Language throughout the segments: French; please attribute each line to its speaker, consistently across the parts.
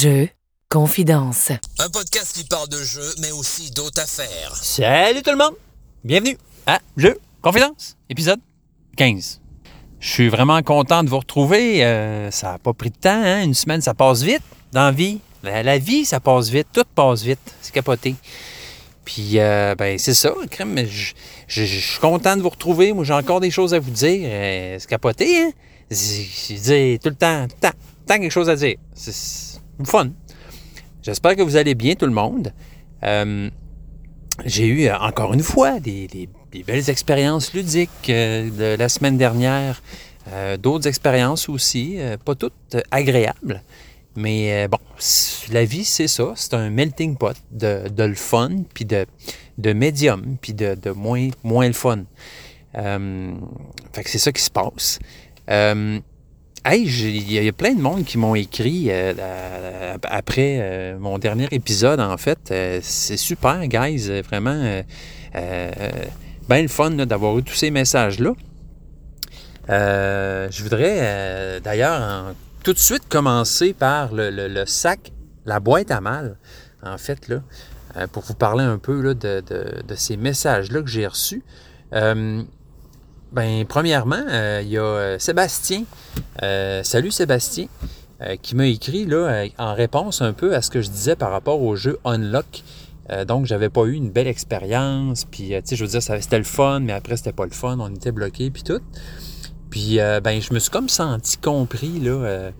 Speaker 1: Jeux, confidence.
Speaker 2: Un podcast qui parle de jeux, mais aussi d'autres affaires.
Speaker 3: Salut tout le monde! Bienvenue à Jeux Confidence, épisode 15. Je suis vraiment content de vous retrouver. Euh, ça n'a pas pris de temps, hein? Une semaine, ça passe vite dans la vie. La, la vie, ça passe vite. Tout passe vite. C'est capoté. Puis, euh, ben, c'est ça, crème. mais Je je- je suis content de vous retrouver. Moi, j'ai encore des choses à vous dire. Euh, c'est capoté, hein? Je dis tout le temps, tout le temps, tout le temps quelque chose à dire. C'est fun. J'espère que vous allez bien, tout le monde. Euh, j'ai eu euh, encore une fois des, des- des belles expériences ludiques euh, de la semaine dernière. Euh, D'autres expériences aussi, euh, pas toutes euh, agréables. Mais bon, la vie, c'est ça. C'est un melting pot de, de le fun, puis de, de médium, puis de, de moins, moins le fun. Fait que c'est ça qui se passe. Euh, hey, il y, a- plein de monde qui m'ont écrit euh, après euh, mon dernier épisode, en fait. Euh, c'est super, guys. Vraiment, bien le fun d'avoir eu tous ces messages-là. Je voudrais d'ailleurs tout de suite commencer par le, sac, la boîte à mal, en fait, là, pour vous parler un peu là, de- de ces messages-là que j'ai reçus. Ben, premièrement, euh, il y a euh, Sébastien. Euh, salut Sébastien, euh, qui m'a écrit là, euh, en réponse un peu à ce que je disais par rapport au jeu Unlock. Donc, j'avais pas eu une belle expérience. Puis, tu sais, je veux dire, c'était le fun, mais après, c'était pas le fun. On était bloqué, puis tout. Puis, ben, je me suis comme senti compris, là,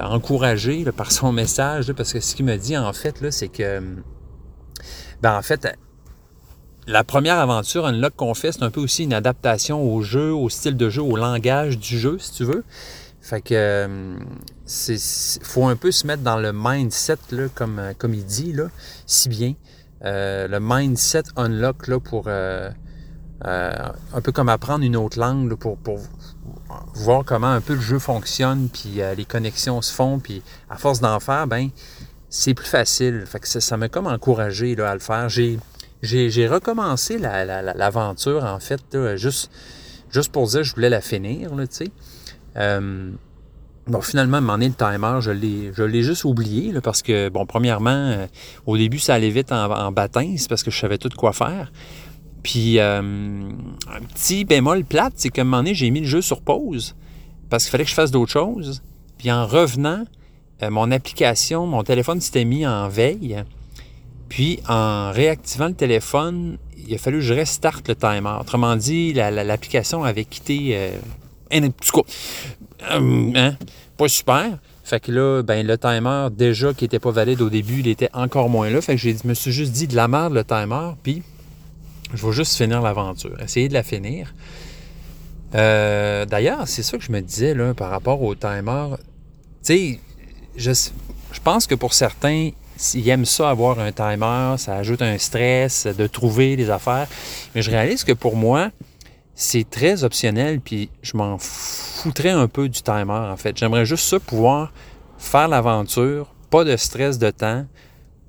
Speaker 3: encouragé là, par son message, là, parce que ce qu'il me dit, en fait, là, c'est que, ben, en fait, la première aventure Unlock fait, c'est un peu aussi une adaptation au jeu, au style de jeu, au langage du jeu, si tu veux. Fait que euh, c'est faut un peu se mettre dans le mindset, là, comme, euh, comme il dit, là, si bien. Euh, le mindset unlock là, pour euh, un peu comme apprendre une autre langue pour, pour voir comment un peu le jeu fonctionne, puis les connexions se font, puis à force d'en faire, ben c'est plus facile. Fait que ça ça m'a comme encouragé là, à le faire. J'ai j'ai recommencé la- la- la- l'aventure, en fait, juste, juste pour dire que je voulais la finir, tu sais. Euh, bon, finalement, donné, le timer, je l'ai, juste oublié, parce que, bon, premièrement, euh, au début, ça allait vite en, en c'est parce que je savais tout quoi faire. Puis, euh, un petit bémol plate, c'est qu'à un moment donné, j'ai mis le jeu sur pause, parce qu'il fallait que je fasse d'autres choses. Puis, en revenant, euh, mon application, mon téléphone s'était mis en veille. Puis, en réactivant le téléphone, il a fallu que je restarte le timer. Autrement dit, la- la- l'application avait quitté. Euh, un petit coup. Euh, hein, pas super. Fait que là, ben, le timer, déjà qui n'était pas valide au début, il était encore moins là. Fait que je me suis juste dit de la merde le timer, puis je vais juste finir l'aventure, essayer de la finir. Euh, d'ailleurs, c'est ça que je me disais là, par rapport au timer. Tu sais, je, je pense que pour certains, s'ils aiment ça avoir un timer, ça ajoute un stress de trouver les affaires. Mais je réalise que pour moi, c'est très optionnel, puis je m'en foutrais un peu du timer, en fait. J'aimerais juste ça, pouvoir faire l'aventure, pas de stress de temps,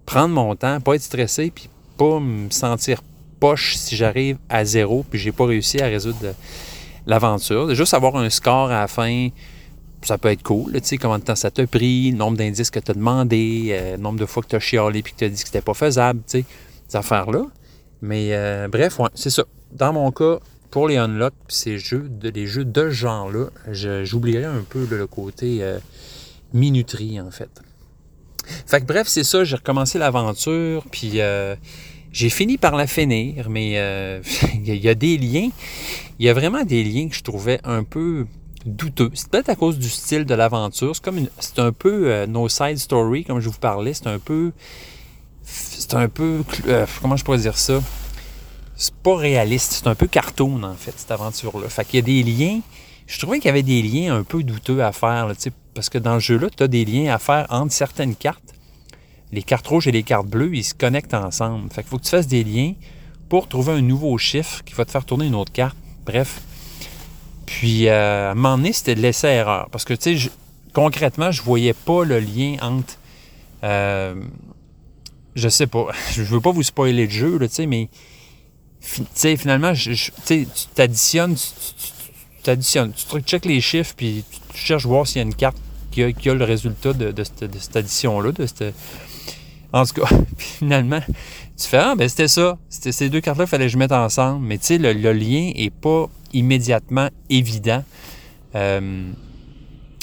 Speaker 3: prendre mon temps, pas être stressé, puis pas me sentir poche si j'arrive à zéro, puis j'ai pas réussi à résoudre l'aventure. Juste avoir un score à la fin, ça peut être cool. Tu sais, combien de temps ça t'a pris, le nombre d'indices que tu as demandé, euh, le nombre de fois que tu as chialé puis que tu as dit que c'était pas faisable, tu sais, ces affaires-là. Mais euh, bref, ouais, c'est ça. Dans mon cas, pour les unlock, puis ces jeux, de, les jeux de ce genre-là, j'oublierais un peu le côté euh, minuterie, en fait. Fait que bref, c'est ça, j'ai recommencé l'aventure, puis j'ai fini par la finir, mais il y a des liens, il y a vraiment des liens que je trouvais un peu douteux. C'est peut-être à cause du style de l'aventure. C'est comme c'est un peu euh, No Side Story, comme je vous parlais. C'est un peu. C'est un peu. euh, comment je pourrais dire ça? C'est pas réaliste. C'est un peu cartoon, en fait, cette aventure-là. Fait qu'il y a des liens. Je trouvais qu'il y avait des liens un peu douteux à faire, là, parce que dans le jeu-là, tu as des liens à faire entre certaines cartes. Les cartes rouges et les cartes bleues, ils se connectent ensemble. Fait qu'il faut que tu fasses des liens pour trouver un nouveau chiffre qui va te faire tourner une autre carte. Bref. Puis, euh, à un moment donné, c'était de l'essai-erreur. Parce que, tu sais, concrètement, je voyais pas le lien entre. euh, je sais pas. Je veux pas vous spoiler le jeu, tu sais, mais. Tu sais, finalement, tu t'additionnes, tu t'additionnes. Tu checkes les chiffres, puis tu cherches voir s'il y a une carte qui a, qui a le résultat de, cette, addition-là. En tout cas, finalement, tu fais Ah, ben c'était ça. C'était ces deux cartes-là, il fallait que je mette ensemble. Mais tu sais, le, lien n'est pas immédiatement évident. Euh,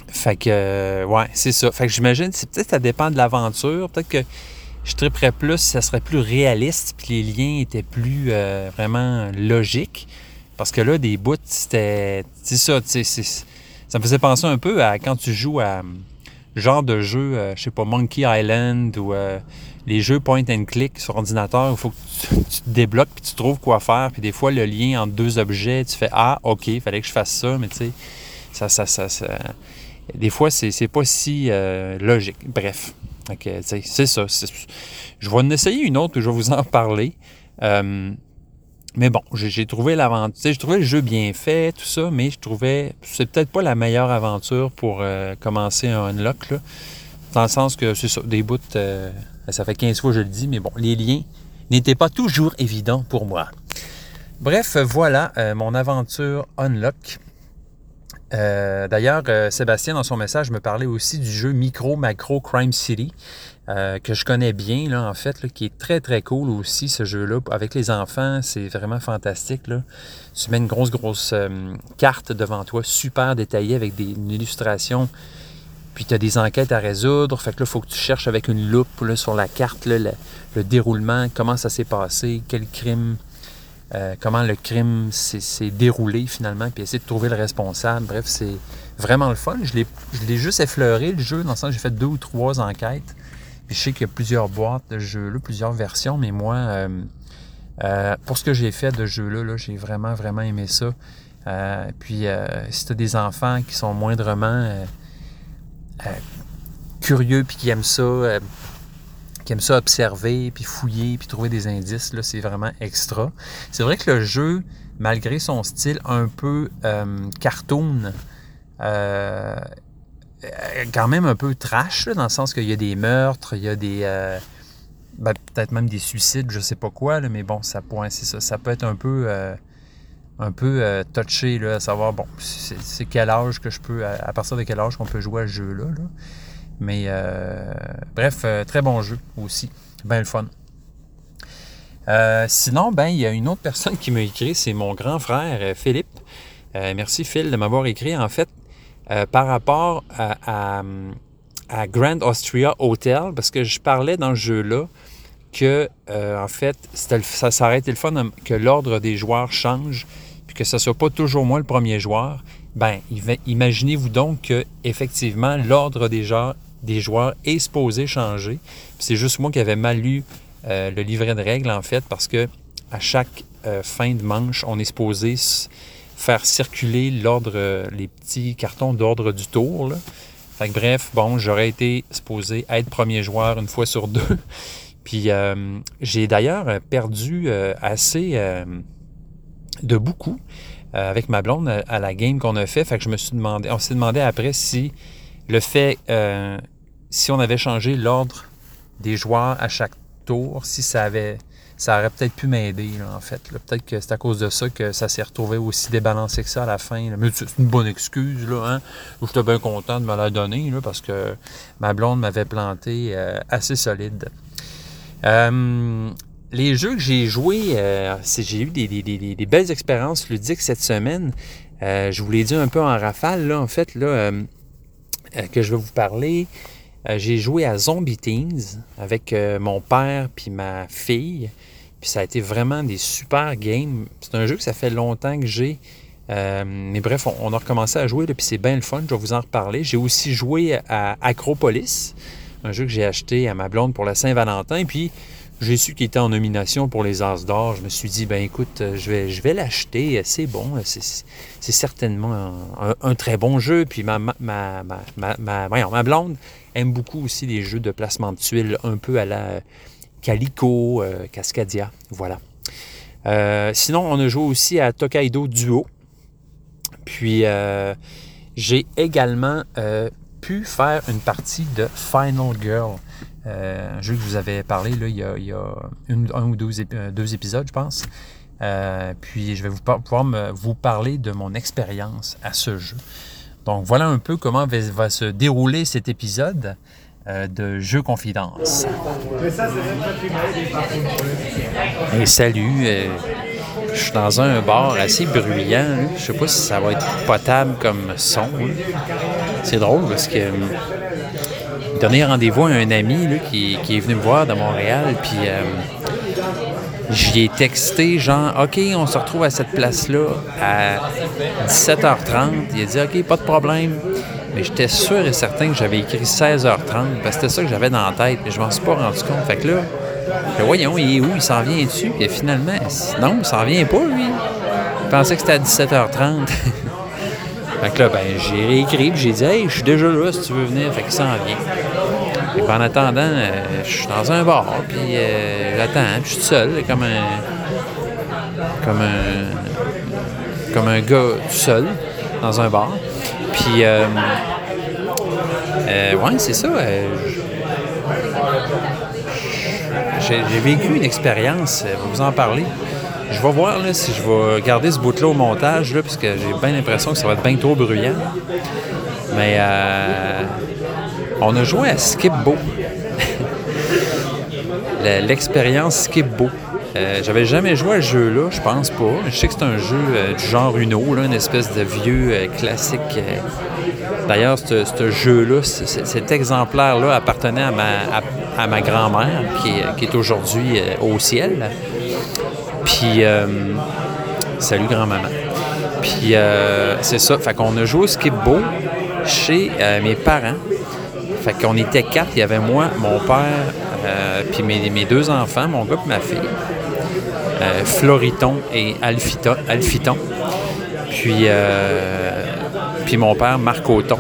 Speaker 3: fait que, euh, ouais, c'est ça. Fait que j'imagine, peut-être ça dépend de l'aventure. Peut-être que je triperais plus, ça serait plus réaliste, puis les liens étaient plus euh, vraiment logiques. Parce que là, des bouts, c'était. Tu sais. Ça me faisait penser un peu à quand tu joues à genre de jeu, euh, je sais pas, Monkey Island ou euh, les jeux point and click sur ordinateur il faut que tu, te débloques puis tu trouves quoi faire. Puis des fois, le lien entre deux objets, tu fais Ah, OK, fallait que je fasse ça, mais tu sais, ça, ça, ça, ça, Des fois, c'est pas si euh, logique. Bref. Okay, c'est ça. Je vais en essayer une autre, je vais vous en parler. Euh, mais bon, j'ai trouvé l'aventure. J'ai trouvé le jeu bien fait, tout ça, mais je trouvais. C'est peut-être pas la meilleure aventure pour euh, commencer un unlock, là. Dans le sens que c'est ça, des bouts. Euh, ça fait 15 fois que je le dis, mais bon, les liens n'étaient pas toujours évidents pour moi. Bref, voilà euh, mon aventure unlock. Euh, D'ailleurs, euh, Sébastien, dans son message, me parlait aussi du jeu Micro Macro Crime City, euh, que je connais bien, là, en fait, qui est très, très cool aussi, ce jeu-là. Avec les enfants, c'est vraiment fantastique. Là. Tu mets une grosse, grosse carte devant toi, super détaillée, avec des, une illustration. Puis tu as des enquêtes à résoudre. Fait que là, il faut que tu cherches avec une loupe sur la carte le déroulement, comment ça s'est passé, quel crime euh, comment le crime s'est déroulé finalement, puis essayer de trouver le responsable. Bref, c'est vraiment le fun. Je l'ai juste effleuré, le jeu, dans le sens j'ai fait deux ou trois enquêtes. Je sais qu'il y a plusieurs boîtes de jeu-là, plusieurs versions, mais moi, euh, euh, pour ce que j'ai fait de jeu-là, -là, j'ai vraiment, vraiment aimé ça. Puis si tu as des enfants qui sont moindrement curieux puis qui aiment ça, qui aime ça observer, puis fouiller, puis trouver des indices, là, c'est vraiment extra. C'est vrai que le jeu, malgré son style un peu euh, cartoon, euh, quand même un peu trash, dans le sens qu'il y a des meurtres, il y a des... Euh, ben, peut-être même des suicides, je sais pas quoi, mais bon, ça, c'est ça, ça peut être un peu... Un peu touché, là, à savoir, bon, c'est quel âge que je peux, à, partir de quel âge qu'on peut jouer à ce jeu-là. Là. Mais euh, bref, euh, très bon jeu aussi. Ben le fun. Euh, sinon, ben, il y a une autre personne qui m'a écrit, c'est mon grand frère Philippe. Merci Phil de m'avoir écrit. En fait, par rapport à, Grand Austria Hotel, parce que je parlais dans ce jeu-là que, en fait, ça s'arrête le fun que l'ordre des joueurs change, puis que ce ne soit pas toujours moi le premier joueur. Ben, imaginez-vous donc que effectivement l'ordre des joueurs, des joueurs est supposé changer. C'est juste moi qui avais mal lu euh, le livret de règles en fait parce que à chaque euh, fin de manche, on est supposé faire circuler l'ordre, euh, les petits cartons d'ordre du tour. Bref, bon, j'aurais été supposé être premier joueur une fois sur deux. Puis j'ai d'ailleurs perdu assez de beaucoup avec ma blonde à, la game qu'on a fait. Fait que je me suis demandé, on s'est demandé après si le fait, euh, si on avait changé l'ordre des joueurs à chaque tour, si ça avait, ça aurait peut-être pu m'aider en fait. Peut-être que c'est à cause de ça que ça s'est retrouvé aussi débalancé que ça à la fin. Là. Mais c'est une bonne excuse là. Hein? J'étais bien content de me la donner là, parce que ma blonde m'avait planté euh, assez solide. Euh, les jeux que j'ai joués, euh, j'ai eu des, belles expériences ludiques cette semaine. Euh, je vous l'ai dit un peu en rafale, là, en fait, euh, que je vais vous parler. j'ai joué à Zombie Teens avec mon père puis ma fille. Puis ça a été vraiment des super games. C'est un jeu que ça fait longtemps que j'ai. mais bref, on, on, a recommencé à jouer, là, puis c'est bien le fun, je vais vous en reparler. J'ai aussi joué à Acropolis, un jeu que j'ai acheté à ma blonde pour la Saint-Valentin. Puis j'ai su qu'il était en nomination pour les As d'or. Je me suis dit, ben écoute, je vais, je vais l'acheter. C'est bon. C'est certainement un, très bon jeu. Puis ma, ma, ma, ma, ma, blonde aime beaucoup aussi les jeux de placement de tuiles, un peu à la Calico, euh, Cascadia. Voilà. Euh, sinon, on a joué aussi à Tokaido Duo. Puis, euh, j'ai également euh, pu faire une partie de Final Girl. Euh, un jeu que vous avais parlé là, il y a, un ou deux, ép deux, épisodes, je pense. Euh, puis je vais pouvoir vous parler de mon expérience à ce jeu. Donc voilà un peu comment va, se dérouler cet épisode euh, de Jeux Confidence. Et salut, euh, je suis dans un bar assez bruyant. là. Je sais pas si ça va être potable comme son. là. C'est drôle parce que euh, donné rendez-vous à un ami là, qui, est venu me voir de Montréal, puis euh, j'y ai texté genre OK, on se retrouve à cette place-là à 17h30. Il a dit OK, pas de problème. Mais j'étais sûr et certain que j'avais écrit 16h30 parce que c'était ça que j'avais dans la tête, mais je m'en suis pas rendu compte. Fait que là, je dis, voyons, il est où? Il s'en vient dessus? Puis finalement, non, il s'en vient pas, lui. Il pensait que c'était à 17h30. fait que là, ben, j'ai réécrit, j'ai dit, hey, je suis déjà là si tu veux venir. Fait qu'il s'en vient. Et puis en attendant, euh, je suis dans un bar, puis euh, j'attends, je suis seul, comme un. comme un. comme un gars tout seul, dans un bar. Puis, euh, euh, ouais, c'est ça. j'ai vécu une expérience, vous en parler. Je vais voir là, si je vais garder ce bout-là au montage, là, parce que j'ai bien l'impression que ça va être bien trop bruyant. Mais euh, on a joué à Skip-Bo. Le- L'expérience Skip-Bo. Euh, J'avais jamais joué à ce jeu-là, je pense pas. Je sais que c'est un jeu euh, du genre Uno, une espèce de vieux euh, classique. D'ailleurs, ce jeu-là, cet exemplaire-là appartenait à ma, grand-mère, qui est, aujourd'hui au ciel. Puis, euh, salut grand-maman. Puis, euh, c'est ça. Fait qu'on a joué au Skip-Bo chez euh, mes parents. Fait qu'on était quatre. Il y avait moi, mon père, puis mes, deux enfants, mon gars et ma fille. Floriton et Alphita- Alphiton. Puis, puis mon père, Marc Auton.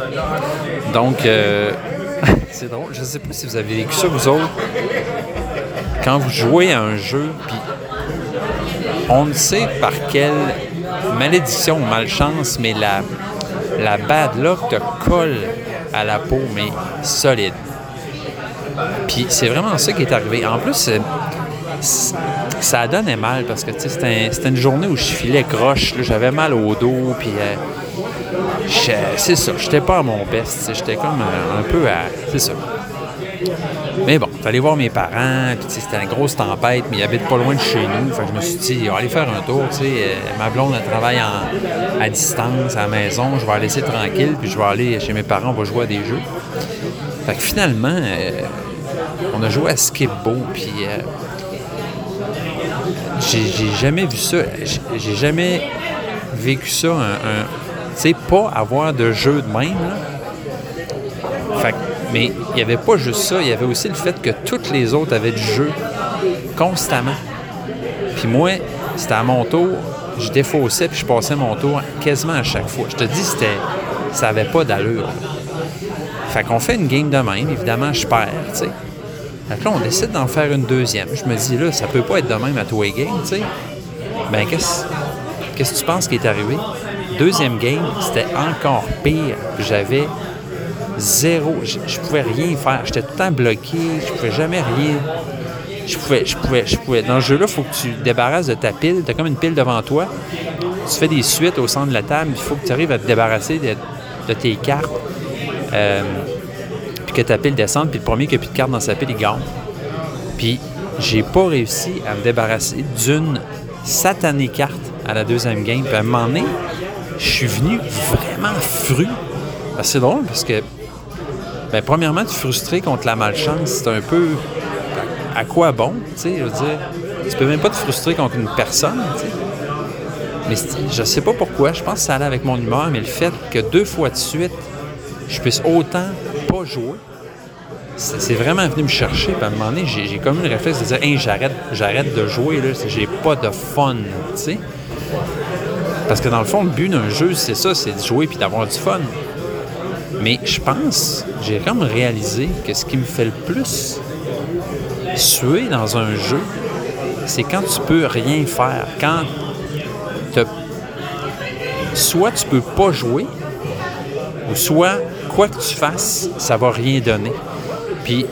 Speaker 3: Donc, c'est drôle. Je ne sais pas si vous avez vécu ça, vous autres. Quand vous jouez à un jeu, puis on ne sait par quelle malédiction ou malchance, mais la, la bad luck te colle à la peau, mais solide. Puis c'est vraiment ça qui est arrivé. En plus, ça donnait mal parce que c'était un- c'était une journée où je filais croche. J'avais mal au dos, puis euh, c'est ça. J'étais pas à mon best. J'étais comme euh, un peu à. C'est ça. Mais bon, fallait voir mes parents, puis c'était une grosse tempête, mais ils habitent pas loin de chez nous. Fait que je me suis dit, aller faire un tour, tu sais. euh, ma blonde, elle travaille en- à distance, à la maison, je vais la laisser tranquille, puis je vais aller chez mes parents, on va jouer à des jeux. Fait que finalement, euh, on a joué à Skip-Bo, puis euh, j'ai jamais vu ça. J'ai- J'ai jamais vécu ça, un, un- tu sais, pas avoir de jeu de même, là. Fait que- mais il n'y avait pas juste ça, il y avait aussi le fait que toutes les autres avaient du jeu constamment. Puis moi, c'était à mon tour, je défaussais puis je passais mon tour quasiment à chaque fois. Je te dis, c'était, ça n'avait pas d'allure. Fait qu'on fait une game de même, évidemment, je perds, tu sais. Là, on décide d'en faire une deuxième. Je me dis, là, ça peut pas être de même à tous les games, tu sais. Ben, qu'est-ce qu'est-ce que tu penses qui est arrivé? Deuxième game, c'était encore pire. J'avais zéro. Je, je pouvais rien faire. J'étais tout le temps bloqué. Je pouvais jamais rien. Je pouvais, je pouvais, je pouvais. Dans ce jeu-là, il faut que tu te débarrasses de ta pile. Tu as comme une pile devant toi. Tu fais des suites au centre de la table. Il faut que tu arrives à te débarrasser de, tes cartes. Euh, puis que ta pile descende. Puis le premier qui n'a plus de cartes dans sa pile, il gagne. Puis j'ai pas réussi à me débarrasser d'une satanée carte à la deuxième game. Puis à un moment donné, je suis venu vraiment fru. C'est drôle parce que, ben, premièrement, tu es frustré contre la malchance. C'est un peu à quoi bon, tu sais, je veux. Tu peux même pas te frustrer contre une personne, tu sais. Mais je sais pas pourquoi, je pense que ça allait avec mon humeur, mais le fait que deux fois de suite, je puisse autant pas jouer, c'est vraiment venu me chercher. À un moment donné, j'ai comme eu le réflexe de dire j'arrête, j'arrête de jouer, j'ai pas de fun, tu sais. Parce que dans le fond, le but d'un jeu, c'est ça, c'est de jouer puis d'avoir du fun. Mais je pense, j'ai comme réalisé que ce qui me fait le plus suer dans un jeu, c'est quand tu peux rien faire. Quand soit tu peux pas jouer, ou soit quoi que tu fasses, ça va rien donner. Puis,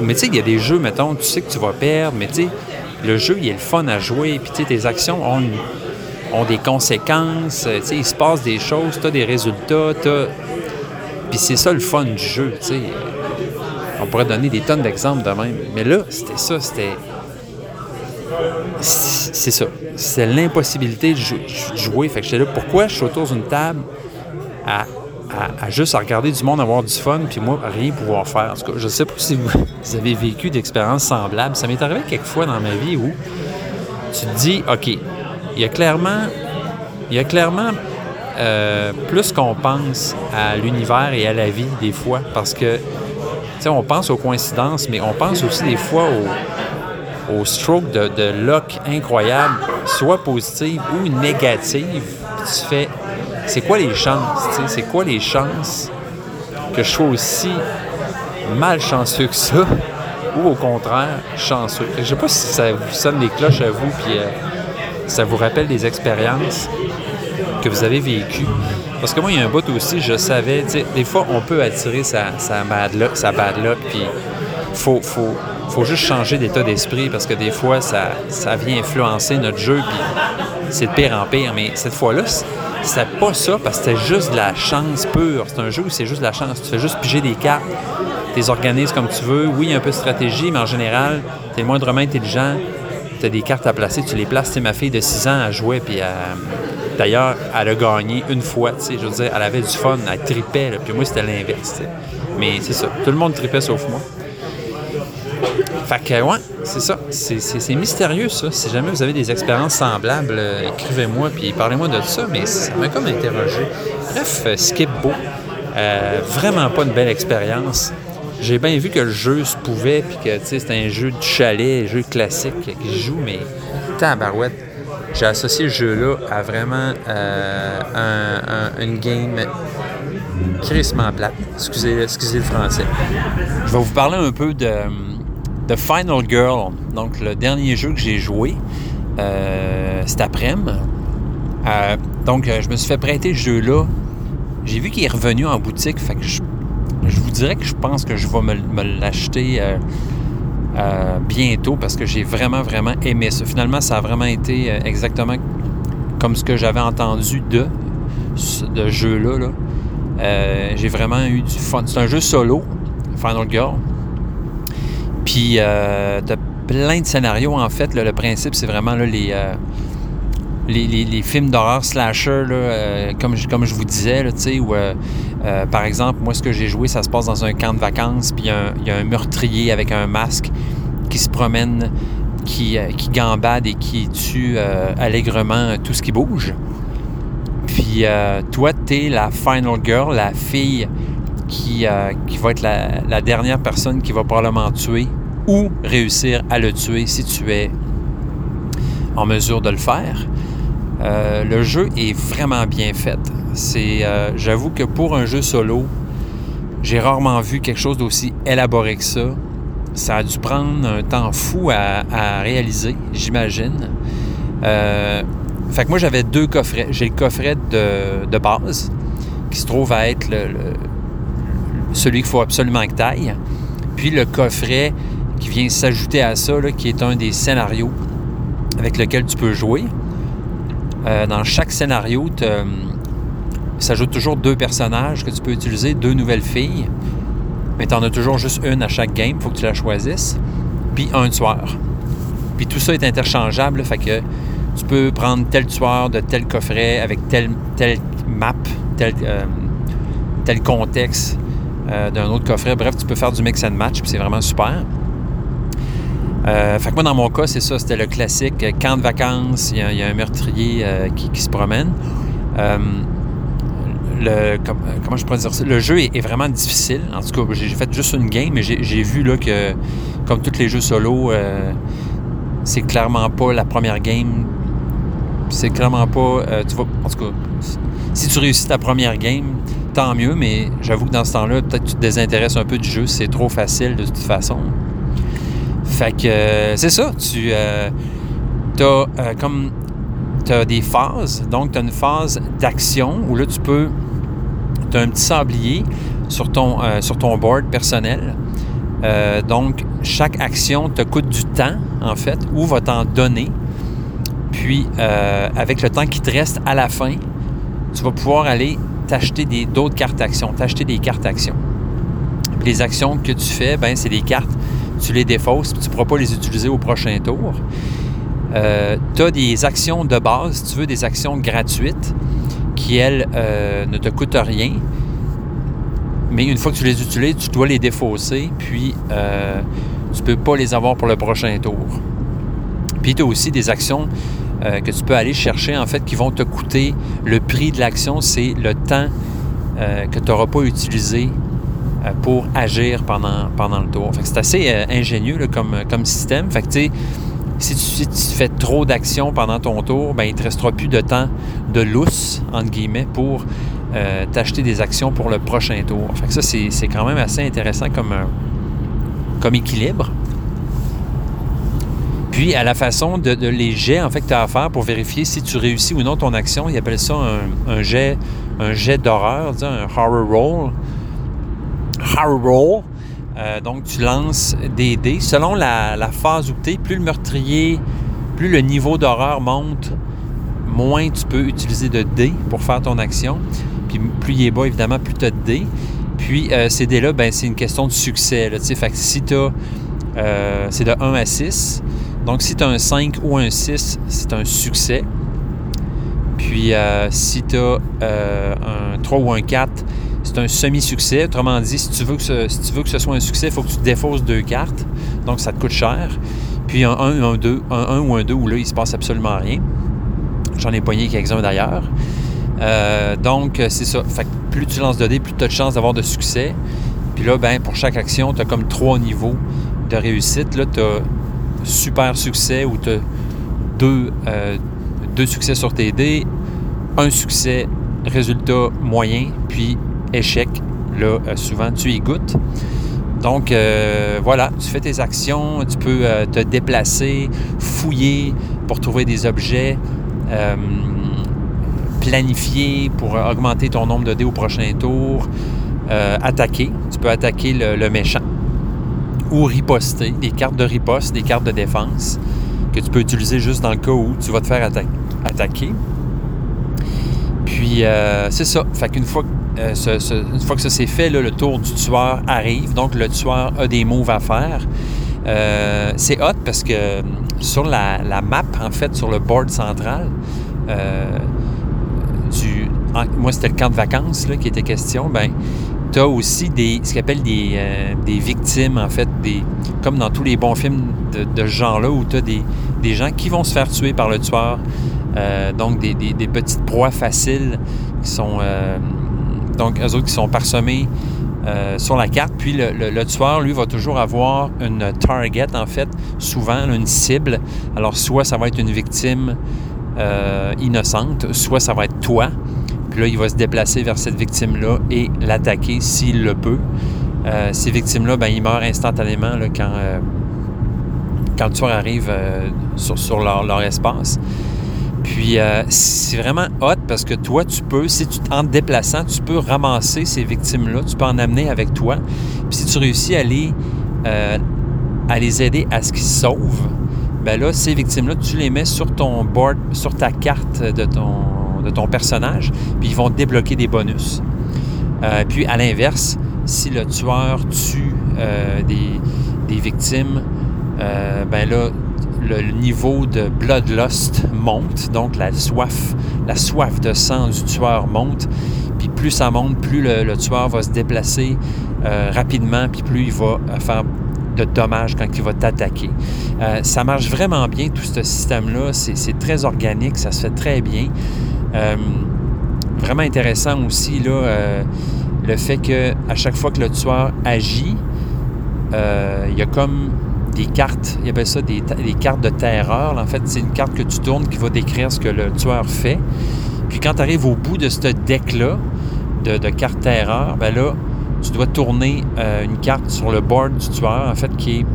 Speaker 3: mais tu sais, il y a des jeux, mettons, tu sais que tu vas perdre, mais tu sais, le jeu, il est le fun à jouer, puis tu sais, tes actions ont ont des conséquences, tu sais, il se passe des choses, tu as des résultats, t'as... Puis c'est ça le fun du jeu, tu sais. On pourrait donner des tonnes d'exemples de même. Mais là, c'était ça, c'était... C'est ça. C'est l'impossibilité de jouer. Fait que j'étais là, pourquoi je suis autour d'une table à, à, juste à regarder du monde avoir du fun, puis moi, rien pouvoir faire? En tout cas, je sais pas si vous, avez vécu d'expériences semblables. Ça m'est arrivé quelquefois dans ma vie où tu te dis, OK, il y a clairement, il y a clairement euh, plus qu'on pense à l'univers et à la vie des fois, parce que, tu sais, on pense aux coïncidences, mais on pense aussi des fois aux, strokes de, de luck incroyables, soit positives ou négatives. Tu fais, c'est quoi les chances? C'est quoi les chances que je sois aussi malchanceux que ça ou au contraire chanceux? Je sais pas si ça vous sonne des cloches à vous, puis euh, ça vous rappelle des expériences que vous avez vécues. Parce que moi, il y a un bout aussi, je savais, des fois, on peut attirer sa, sa bad luck, sa bad luck, puis faut, faut, faut juste changer d'état d'esprit parce que des fois, ça, ça vient influencer notre jeu, puis c'est de pire en pire. Mais cette fois-là, c'était pas ça parce que c'était juste de la chance pure. C'est un jeu où c'est juste de la chance. Tu fais juste piger des cartes, tu les organises comme tu veux. Oui, un peu de stratégie, mais en général, tu es moindrement intelligent. Tu as des cartes à placer, tu les places. C'est ma fille de 6 ans, à jouer, puis D'ailleurs, elle a gagné une fois, tu sais, je veux dire, elle avait du fun, elle tripait, puis moi, c'était l'inverse, Mais c'est ça, tout le monde tripait sauf moi. Fait que, ouais, c'est ça. C'est mystérieux, ça. Si jamais vous avez des expériences semblables, euh, écrivez-moi, puis parlez-moi de ça, mais ça m'a comme interrogé. Bref, euh, Skip Beau. Vraiment pas une belle expérience. J'ai bien vu que le jeu se pouvait, puis que, tu sais, c'était un jeu de chalet, un jeu classique qui joue, mais tabarouette. J'ai associé le jeu-là à vraiment une game crissement plate. Excusez, excusez le français. Je vais vous parler un peu de Final Girl, donc le dernier jeu que j'ai joué euh, cet après-midi. Euh, donc, euh, je me suis fait prêter le jeu-là. J'ai vu qu'il est revenu en boutique, fait que je, vous dirais que je pense que je vais me, l'acheter bientôt parce que j'ai vraiment, vraiment aimé ça. Finalement, ça a vraiment été exactement comme ce que j'avais entendu de ce jeu-là. j'ai vraiment eu du fun. C'est un jeu solo, Final Girl. Puis, euh, tu as plein de scénarios, en fait. le principe, c'est vraiment là, les, euh, les, films d'horreur slasher, là, euh, comme, je, comme je vous disais, là, où, par exemple, moi, ce que j'ai joué, ça se passe dans un camp de vacances, puis il y, a un meurtrier avec un masque qui se promène, qui, qui gambade et qui tue allègrement tout ce qui bouge. Puis, toi, tu es la final girl, la fille qui, qui va être la, la, dernière personne qui va probablement tuer ou réussir à le tuer si tu es en mesure de le faire. Euh, le jeu est vraiment bien fait. C'est, euh, j'avoue que pour un jeu solo, j'ai rarement vu quelque chose d'aussi élaboré que ça. Ça a dû prendre un temps fou à, réaliser, j'imagine. Euh, fait que moi, j'avais deux coffrets. J'ai le coffret de, base, qui se trouve à être celui qu'il faut absolument que taille. Puis le coffret qui vient s'ajouter à ça, qui est un des scénarios avec lequel tu peux jouer. Euh, dans chaque scénario, euh, s'ajoute toujours deux personnages que tu peux utiliser, deux nouvelles filles. Mais tu en as toujours juste une à chaque game, il faut que tu la choisisses. Puis un tueur. Puis tout ça est interchangeable, fait que tu peux prendre tel tueur de tel coffret avec telle, telle map, tel, euh, tel contexte d'un autre coffret. Bref, tu peux faire du mix and match, puis c'est vraiment super. Euh, fait que moi, dans mon cas, c'est ça, c'était le classique camp de vacances, il y a, un meurtrier euh, qui, se promène. Euh, le, comment je pourrais dire ça? Le jeu est, vraiment difficile. En tout cas, j'ai fait juste une game, mais j'ai vu là que, comme tous les jeux solo, c'est clairement pas la première game. C'est clairement pas. tu en tout cas, si tu réussis ta première game, tant mieux, mais j'avoue que dans ce temps-là, peut-être que tu te désintéresses un peu du jeu, c'est trop facile de toute façon. Fait que euh, c'est ça, tu euh, as euh, comme as des phases. Donc, tu as une phase d'action où là, tu peux. Tu as un petit sablier sur ton, sur ton board personnel. donc, chaque action te coûte du temps, en fait, ou va t'en donner. Puis, avec le temps qui te reste à la fin, tu vas pouvoir aller t'acheter d'autres cartes actions, t'acheter des cartes actions. les actions que tu fais, ben, c'est des cartes, tu les défausses, puis tu ne pourras pas les utiliser au prochain tour. Euh, tu as des actions de base, si tu veux, des actions gratuites qui, elles, euh, ne te coûtent rien. Mais une fois que tu les utilises, tu dois les défausser, puis euh, tu ne peux pas les avoir pour le prochain tour. Puis tu as aussi des actions que tu peux aller chercher, en fait, qui vont te coûter. Le prix de l'action, c'est le temps que tu n'auras pas utilisé pour agir pendant, pendant le tour. c'est assez ingénieux comme, comme système. Fait que, si tu, fais trop d'actions pendant ton tour, ben, il ne te restera plus de temps de lousse, entre guillemets, pour euh, t'acheter des actions pour le prochain tour. Fait ça, c'est quand même assez intéressant comme, euh, comme équilibre. Puis, à la façon de, les jets en fait, que tu as à faire pour vérifier si tu réussis ou non ton action, ils appellent ça un, jet, un jet d'horreur, un horror roll. Horror roll. Euh, donc, tu lances des dés. Selon la, phase où tu es, plus le meurtrier, plus le niveau d'horreur monte, moins tu peux utiliser de dés pour faire ton action. Puis plus il est bas, évidemment, plus tu as de dés. Puis euh, ces dés-là, ben, c'est une question de succès. Si tu. Euh, c'est de 1 à 6. Donc, si tu as un 5 ou un 6, c'est un succès. Puis, si tu as un 3 ou un 4, c'est un semi-succès. Autrement dit, si tu, veux que ce, si tu veux que ce soit un succès, il faut que tu défausses deux cartes. Donc, ça te coûte cher. Puis un 1 un 2, un 1 ou un 2 où là, il se passe absolument rien. J'en ai poigné quelques-uns d'ailleurs. Euh, donc, c'est ça. Fait que plus tu lances de dés, plus tu as de chances d'avoir de succès. Puis là, ben, pour chaque action, tu as comme trois niveaux de réussite. Là, tu as super succès où tu as deux, euh, deux succès sur tes dés, un succès, résultat moyen, puis échec, là, euh, souvent, tu y goûtes. Donc, euh, voilà, tu fais tes actions, tu peux euh, te déplacer, fouiller pour trouver des objets, planifier pour augmenter ton nombre de dés au prochain tour, attaquer. Tu peux attaquer le, méchant ou riposter, des cartes de riposte, des cartes de défense que tu peux utiliser juste dans le cas où tu vas te faire attaquer. Puis, c'est ça. Fait qu'une fois que euh, une fois que ça s'est fait, le tour du tueur arrive. Donc, le tueur a des moves à faire. Euh, c'est hot parce que euh, sur la, map, en fait, sur le board central, moi, c'était le camp de vacances là, qui était question. Ben, tu as aussi des, ce qu'on appelle des, victimes, en fait, des, comme dans tous les bons films de, ce genre-là, où tu as des, gens qui vont se faire tuer par le tueur. donc, des, petites proies faciles qui sont donc eux autres qui sont parsemés euh, sur la carte. Puis le, tueur, lui, va toujours avoir une target, en fait, souvent une cible. Alors, soit ça va être une victime euh, innocente, soit ça va être toi. Puis là, il va se déplacer vers cette victime-là et l'attaquer s'il le peut. Euh, ces victimes-là, ben, ils meurent instantanément quand, quand le tueur arrive sur, leur, leur espace. Puis euh, c'est vraiment hot parce que toi, tu peux, si tu en te déplaçant, tu peux ramasser ces victimes-là, tu peux en amener avec toi. Puis si tu réussis à les, euh, aider à ce qu'ils sauvent, ben là, ces victimes-là, tu les mets sur ton board, sur ta carte de ton, de ton personnage, puis ils vont débloquer des bonus. Euh, puis à l'inverse, si le tueur tue des, des, victimes, ben là, le niveau de bloodlust monte, donc la soif, la soif de sang du tueur monte. Puis plus ça monte, plus le, tueur va se déplacer euh, rapidement, puis plus il va euh, faire de dommages quand il va t'attaquer. Euh, ça marche vraiment bien, tout ce système-là. C'est très organique, ça se fait très bien. vraiment intéressant aussi, le fait que à chaque fois que le tueur agit, il y a comme des cartes, il avait ça des, cartes de terreur. En fait, c'est une carte que tu tournes qui va décrire ce que le tueur fait. Puis quand tu arrives au bout de ce deck-là, de, cartes terreur, ben là, tu dois tourner euh, une carte sur le board du tueur, en fait, qui est,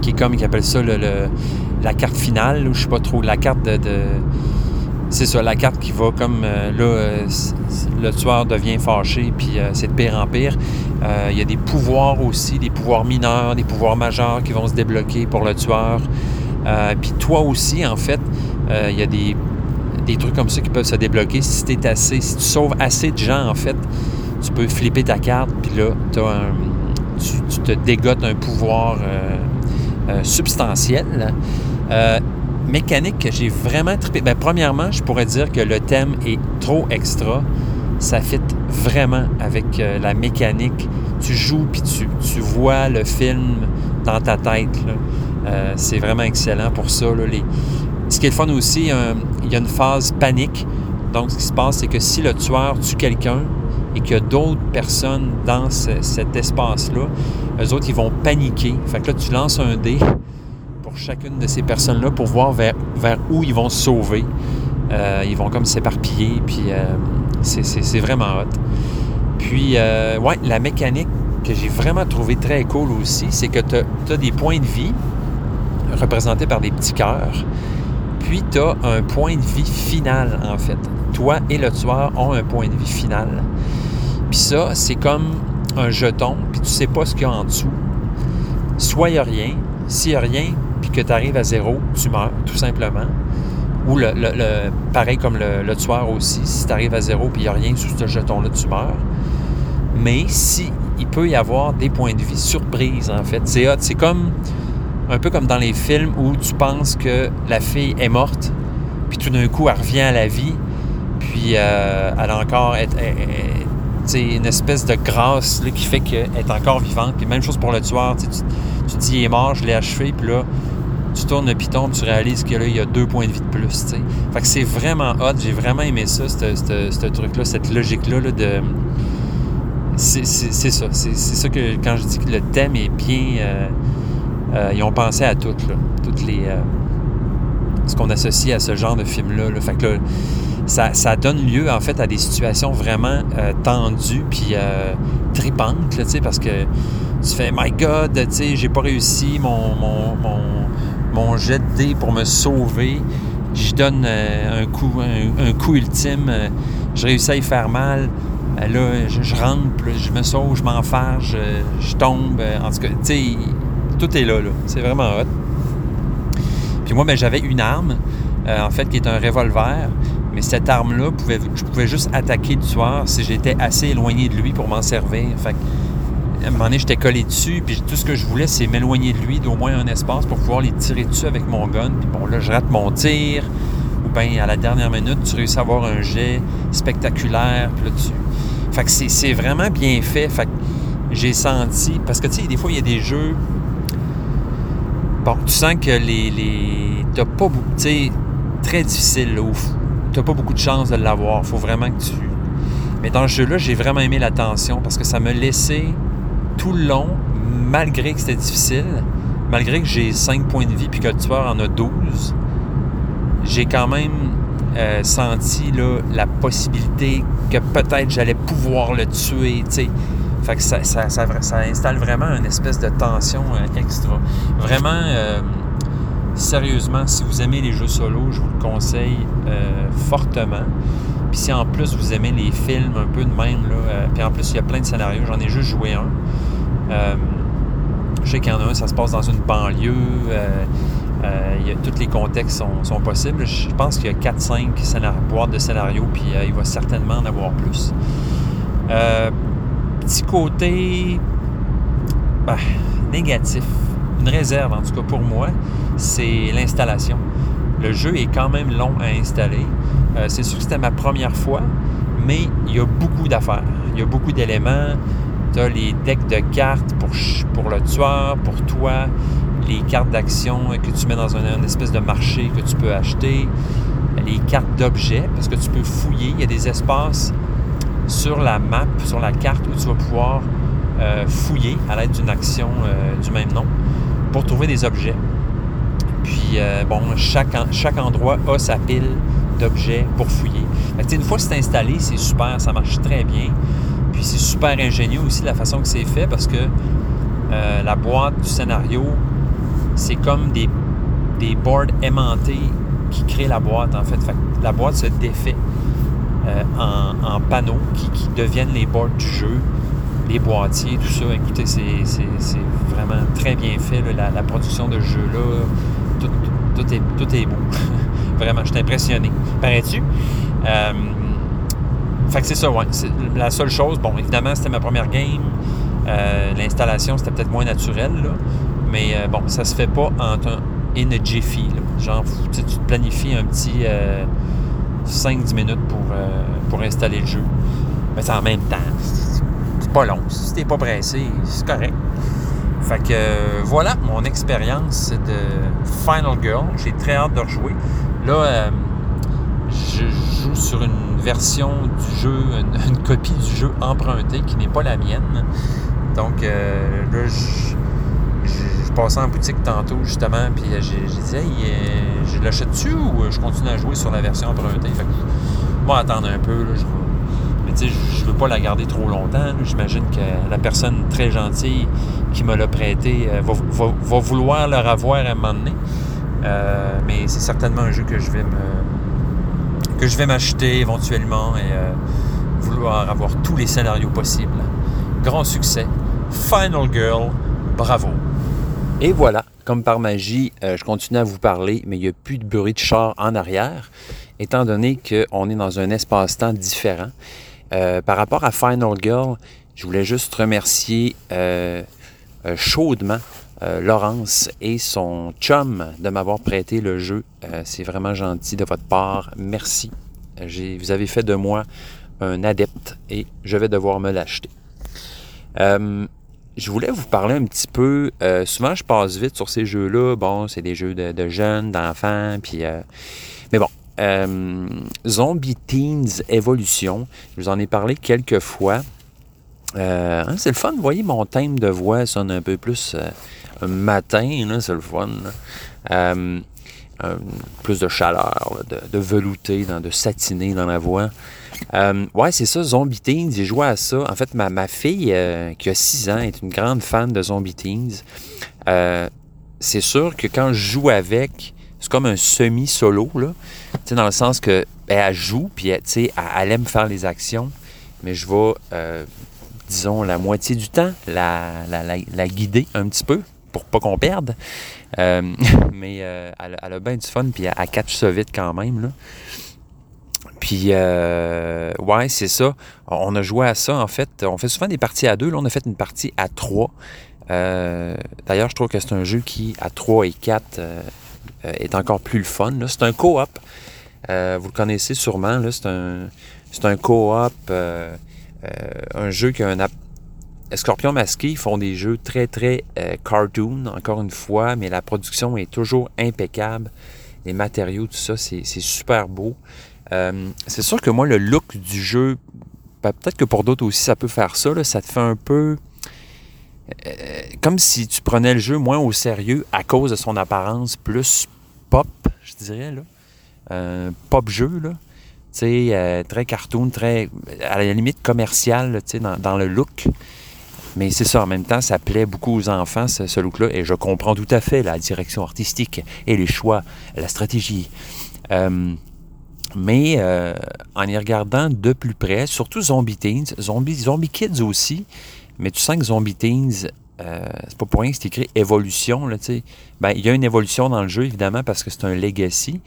Speaker 3: qui est comme, ils appellent ça le, la carte finale, ou je sais pas trop, la carte de c'est ça, la carte qui va comme euh, là, euh, le tueur devient fâché, puis c'est de pire en pire. Il y a des pouvoirs aussi, des pouvoirs mineurs, des pouvoirs majeurs qui vont se débloquer pour le tueur. puis toi aussi, en fait, Euh, il y a des, trucs comme ça qui peuvent se débloquer. Si, t'es assez, si tu sauves assez de gens, en fait, tu peux flipper ta carte, puis là, tu, te dégotes un pouvoir euh, euh, substantiel. mécanique que j'ai vraiment trippé. Ben, premièrement, je pourrais dire que le thème est trop extra. Ça fit vraiment avec la mécanique. Tu joues puis tu, tu, vois le film dans ta tête. c'est vraiment excellent pour ça. Là. Les, ce qui est le fun aussi, il y a une phase panique. Donc, ce qui se passe, c'est que si le tueur tue quelqu'un et qu'il y a d'autres personnes dans cet espace-là, eux autres, ils vont paniquer. Fait que là, tu lances un dé pour chacune de ces personnes-là pour voir vers, vers où ils vont se sauver. Euh, ils vont comme s'éparpiller, puis euh, c'est vraiment hot. Puis, euh, ouais, la mécanique que j'ai vraiment trouvé très cool aussi, c'est que tu as, des points de vie représentés par des petits cœurs. Puis, tu as un point de vie final, en fait. Toi et le tueur ont un point de vie final. Puis ça, c'est comme un jeton, puis tu sais pas ce qu'il y a en dessous. Soit il n'y a rien. S'il n'y a rien, puis que tu arrives à zéro, tu meurs, tout simplement. Ou le, pareil comme le, tueur aussi, si tu arrives à zéro, puis il n'y a rien sous ce jeton-là, tu meurs. Mais si il peut y avoir des points de vie surprise, en fait. C'est C'est comme un peu comme dans les films où tu penses que la fille est morte, puis tout d'un coup, elle revient à la vie, puis euh, elle a encore une espèce de grâce qui fait qu'elle est encore vivante. Puis même chose pour le tueur, tu, tu dis il est mort, je l'ai achevé, puis là, tu tournes le piton, tu réalises que là, il y a deux points de vie de plus. T'sais. Fait que c'est vraiment hot, j'ai vraiment aimé ça, ce truc-là, cette logique-là de. C'est ça. C'est ça que quand je dis que le thème est bien. Euh, euh, ils ont pensé à tout, là, toutes les, euh, ce qu'on associe à ce genre de film-là. Fait que ça, ça, donne lieu, en fait, à des situations vraiment tendues puis tripantes, parce que tu fais « My God, tu j'ai pas réussi mon, mon, mon, mon, jet de dé pour me sauver. Je donne un, coup, un, coup ultime. je réussis à y faire mal. là, je, rentre, je me sauve, je m'enfarge, je, je tombe. En tout cas, tu sais tout est là, là. C'est vraiment hot. Puis moi, ben, j'avais une arme, euh, en fait, qui est un revolver. Mais cette arme-là, je pouvais juste attaquer le tueur si j'étais assez éloigné de lui pour m'en servir. Fait à un moment donné, j'étais collé dessus, puis tout ce que je voulais, c'est m'éloigner de lui d'au moins un espace pour pouvoir les tirer dessus avec mon gun. Puis bon, là, je rate mon tir, ou bien à la dernière minute, tu réussis à avoir un jet spectaculaire, puis là, tu... Fait que c'est vraiment bien fait. Fait que j'ai senti... Parce que, tu sais, des fois, il y a des jeux Bon, tu sens que les. les t'as pas beaucoup. Tu sais, très difficile, là. T'as pas beaucoup de chance de l'avoir. Faut vraiment que tu. Mais dans ce jeu-là, j'ai vraiment aimé la tension parce que ça me laissait tout le long, malgré que c'était difficile, malgré que j'ai 5 points de vie puis que le tueur en a 12, j'ai quand même euh, senti là, la possibilité que peut-être j'allais pouvoir le tuer. Fait que ça, ça, ça, installe vraiment une espèce de tension euh, extra. Vraiment, euh, sérieusement, si vous aimez les jeux solo, je vous le conseille fortement. Puis si en plus vous aimez les films un peu de même, là, puis en plus il y a plein de scénarios, j'en ai juste joué un. Je sais qu'il y en a un, ça se passe dans une banlieue. y a, tous les contextes sont, sont possibles. Je pense qu'il y a 4-5 boîtes de scénarios, puis il va certainement en avoir plus petit côté ben, négatif, une réserve en tout cas pour moi, c'est l'installation. Le jeu est quand même long à installer. Euh, c'est sûr que c'était ma première fois, mais il y a beaucoup d'affaires. Il y a beaucoup d'éléments. Tu as les decks de cartes pour, le tueur, pour toi, les cartes d'action que tu mets dans un, espèce de marché que tu peux acheter, les cartes d'objets, parce que tu peux fouiller. Il y a des espaces sur la map, sur la carte où tu vas pouvoir euh, fouiller à l'aide d'une action euh, du même nom pour trouver des objets. Puis, euh, bon, chaque, chaque endroit a sa pile d'objets pour fouiller. une fois que c'est installé, c'est super, ça marche très bien. Puis c'est super ingénieux aussi la façon que c'est fait parce que la boîte du scénario, c'est comme des, des boards aimantés qui créent la boîte en fait. la boîte se défait euh, en, panneaux qui, deviennent les boards du jeu, les boîtiers, tout ça. Écoutez, c'est vraiment très bien fait, la, production de ce jeu-là. Tout, est, tout est beau. Vraiment, je suis impressionné. Parais-tu? Euh, fait que c'est ça, ouais. La seule chose, bon, évidemment, c'était ma première game. Euh, l'installation, c'était peut-être moins naturel, là. Mais euh, bon, ça se fait pas en un in a jiffy. Là. Genre, tu, te planifies un petit 5-10 minutes pour, pour installer le jeu. Mais c'est en même temps. C'est pas long. Si t'es pas pressé, c'est correct. Fait que voilà mon expérience de Final Girl. J'ai très hâte de rejouer. Là, je joue sur une version du jeu, une, copie du jeu emprunté qui n'est pas la mienne. Donc euh, là, je, je, passais en boutique tantôt justement, puis j'ai dit, hey, euh, je l'achète-tu ou je continue à jouer sur la version empruntée? Fait attendre un peu. Là, je je veux pas la garder trop longtemps. J'imagine que la personne très gentille qui me l'a prêté euh, va, vouloir le revoir à un moment donné. mais c'est certainement un jeu que je vais me que je vais m'acheter éventuellement et euh, vouloir avoir tous les scénarios possibles. Grand succès. Final Girl, bravo. Et voilà, comme par magie, euh, je continue à vous parler, mais il n'y a plus de bruit de char en arrière, étant donné qu'on est dans un espace-temps différent. Euh, par rapport à Final Girl, je voulais juste remercier chaudement euh, Laurence et son chum de m'avoir prêté le jeu. Euh, c'est vraiment gentil de votre part. Merci. Vous avez fait de moi un adepte et je vais devoir me l'acheter. Euh, je voulais vous parler un petit peu. souvent, je passe vite sur ces jeux-là. Bon, c'est des jeux de, jeunes, d'enfants, puis. mais bon, Zombie Teens Evolution, je vous en ai parlé quelques fois. Hein, c'est le fun, vous voyez, mon thème de voix sonne un peu plus matin, c'est le fun. Euh, plus de chaleur, de, velouté, de satiné dans la voix. Euh, ouais, c'est ça, Zombie Teens. J'ai joué à ça. En fait, ma, ma fille, euh, qui a 6 ans, est une grande fan de Zombie Teens. c'est sûr que quand je joue avec, c'est comme un semi-solo, là. dans le sens que ben, elle joue, puis elle, elle aime faire les actions, mais je vais, disons, la moitié du temps, la, la guider un petit peu pour pas qu'on perde. Euh, mais euh, elle, a bien du fun, puis elle, catch ça vite quand même. Là. Puis, euh, ouais, c'est ça. On a joué à ça, en fait. On fait souvent des parties à deux. Là, on a fait une partie à trois. D'ailleurs, je trouve que c'est un jeu qui, à trois et quatre, est encore plus le fun. C'est un co-op. vous le connaissez sûrement. C'est un, un co-op. Un jeu qui a un, Scorpion Masqué font des jeux très, très euh, cartoon, encore une fois, mais la production est toujours impeccable. Les matériaux, tout ça, c'est super beau. Euh, c'est sûr que moi, le look du jeu, ben, peut-être que pour d'autres aussi, ça peut faire ça. ça te fait un peu. Euh, comme si tu prenais le jeu moins au sérieux à cause de son apparence plus pop, je dirais. Là. pop jeu, là. Sais, très cartoon, très à la limite commercial dans, dans le look. Mais c'est ça, en même temps, ça plaît beaucoup aux enfants, ce, look-là, et je comprends tout à fait la direction artistique et les choix, la stratégie. Euh, mais euh, en y regardant de plus près, surtout Zombie Teens, Zombie, Kids aussi, mais tu sens que Zombie Teens, euh, c'est pas pour rien que c'est écrit évolution. Là, ben, il y a une évolution dans le jeu, évidemment, parce que c'est un legacy.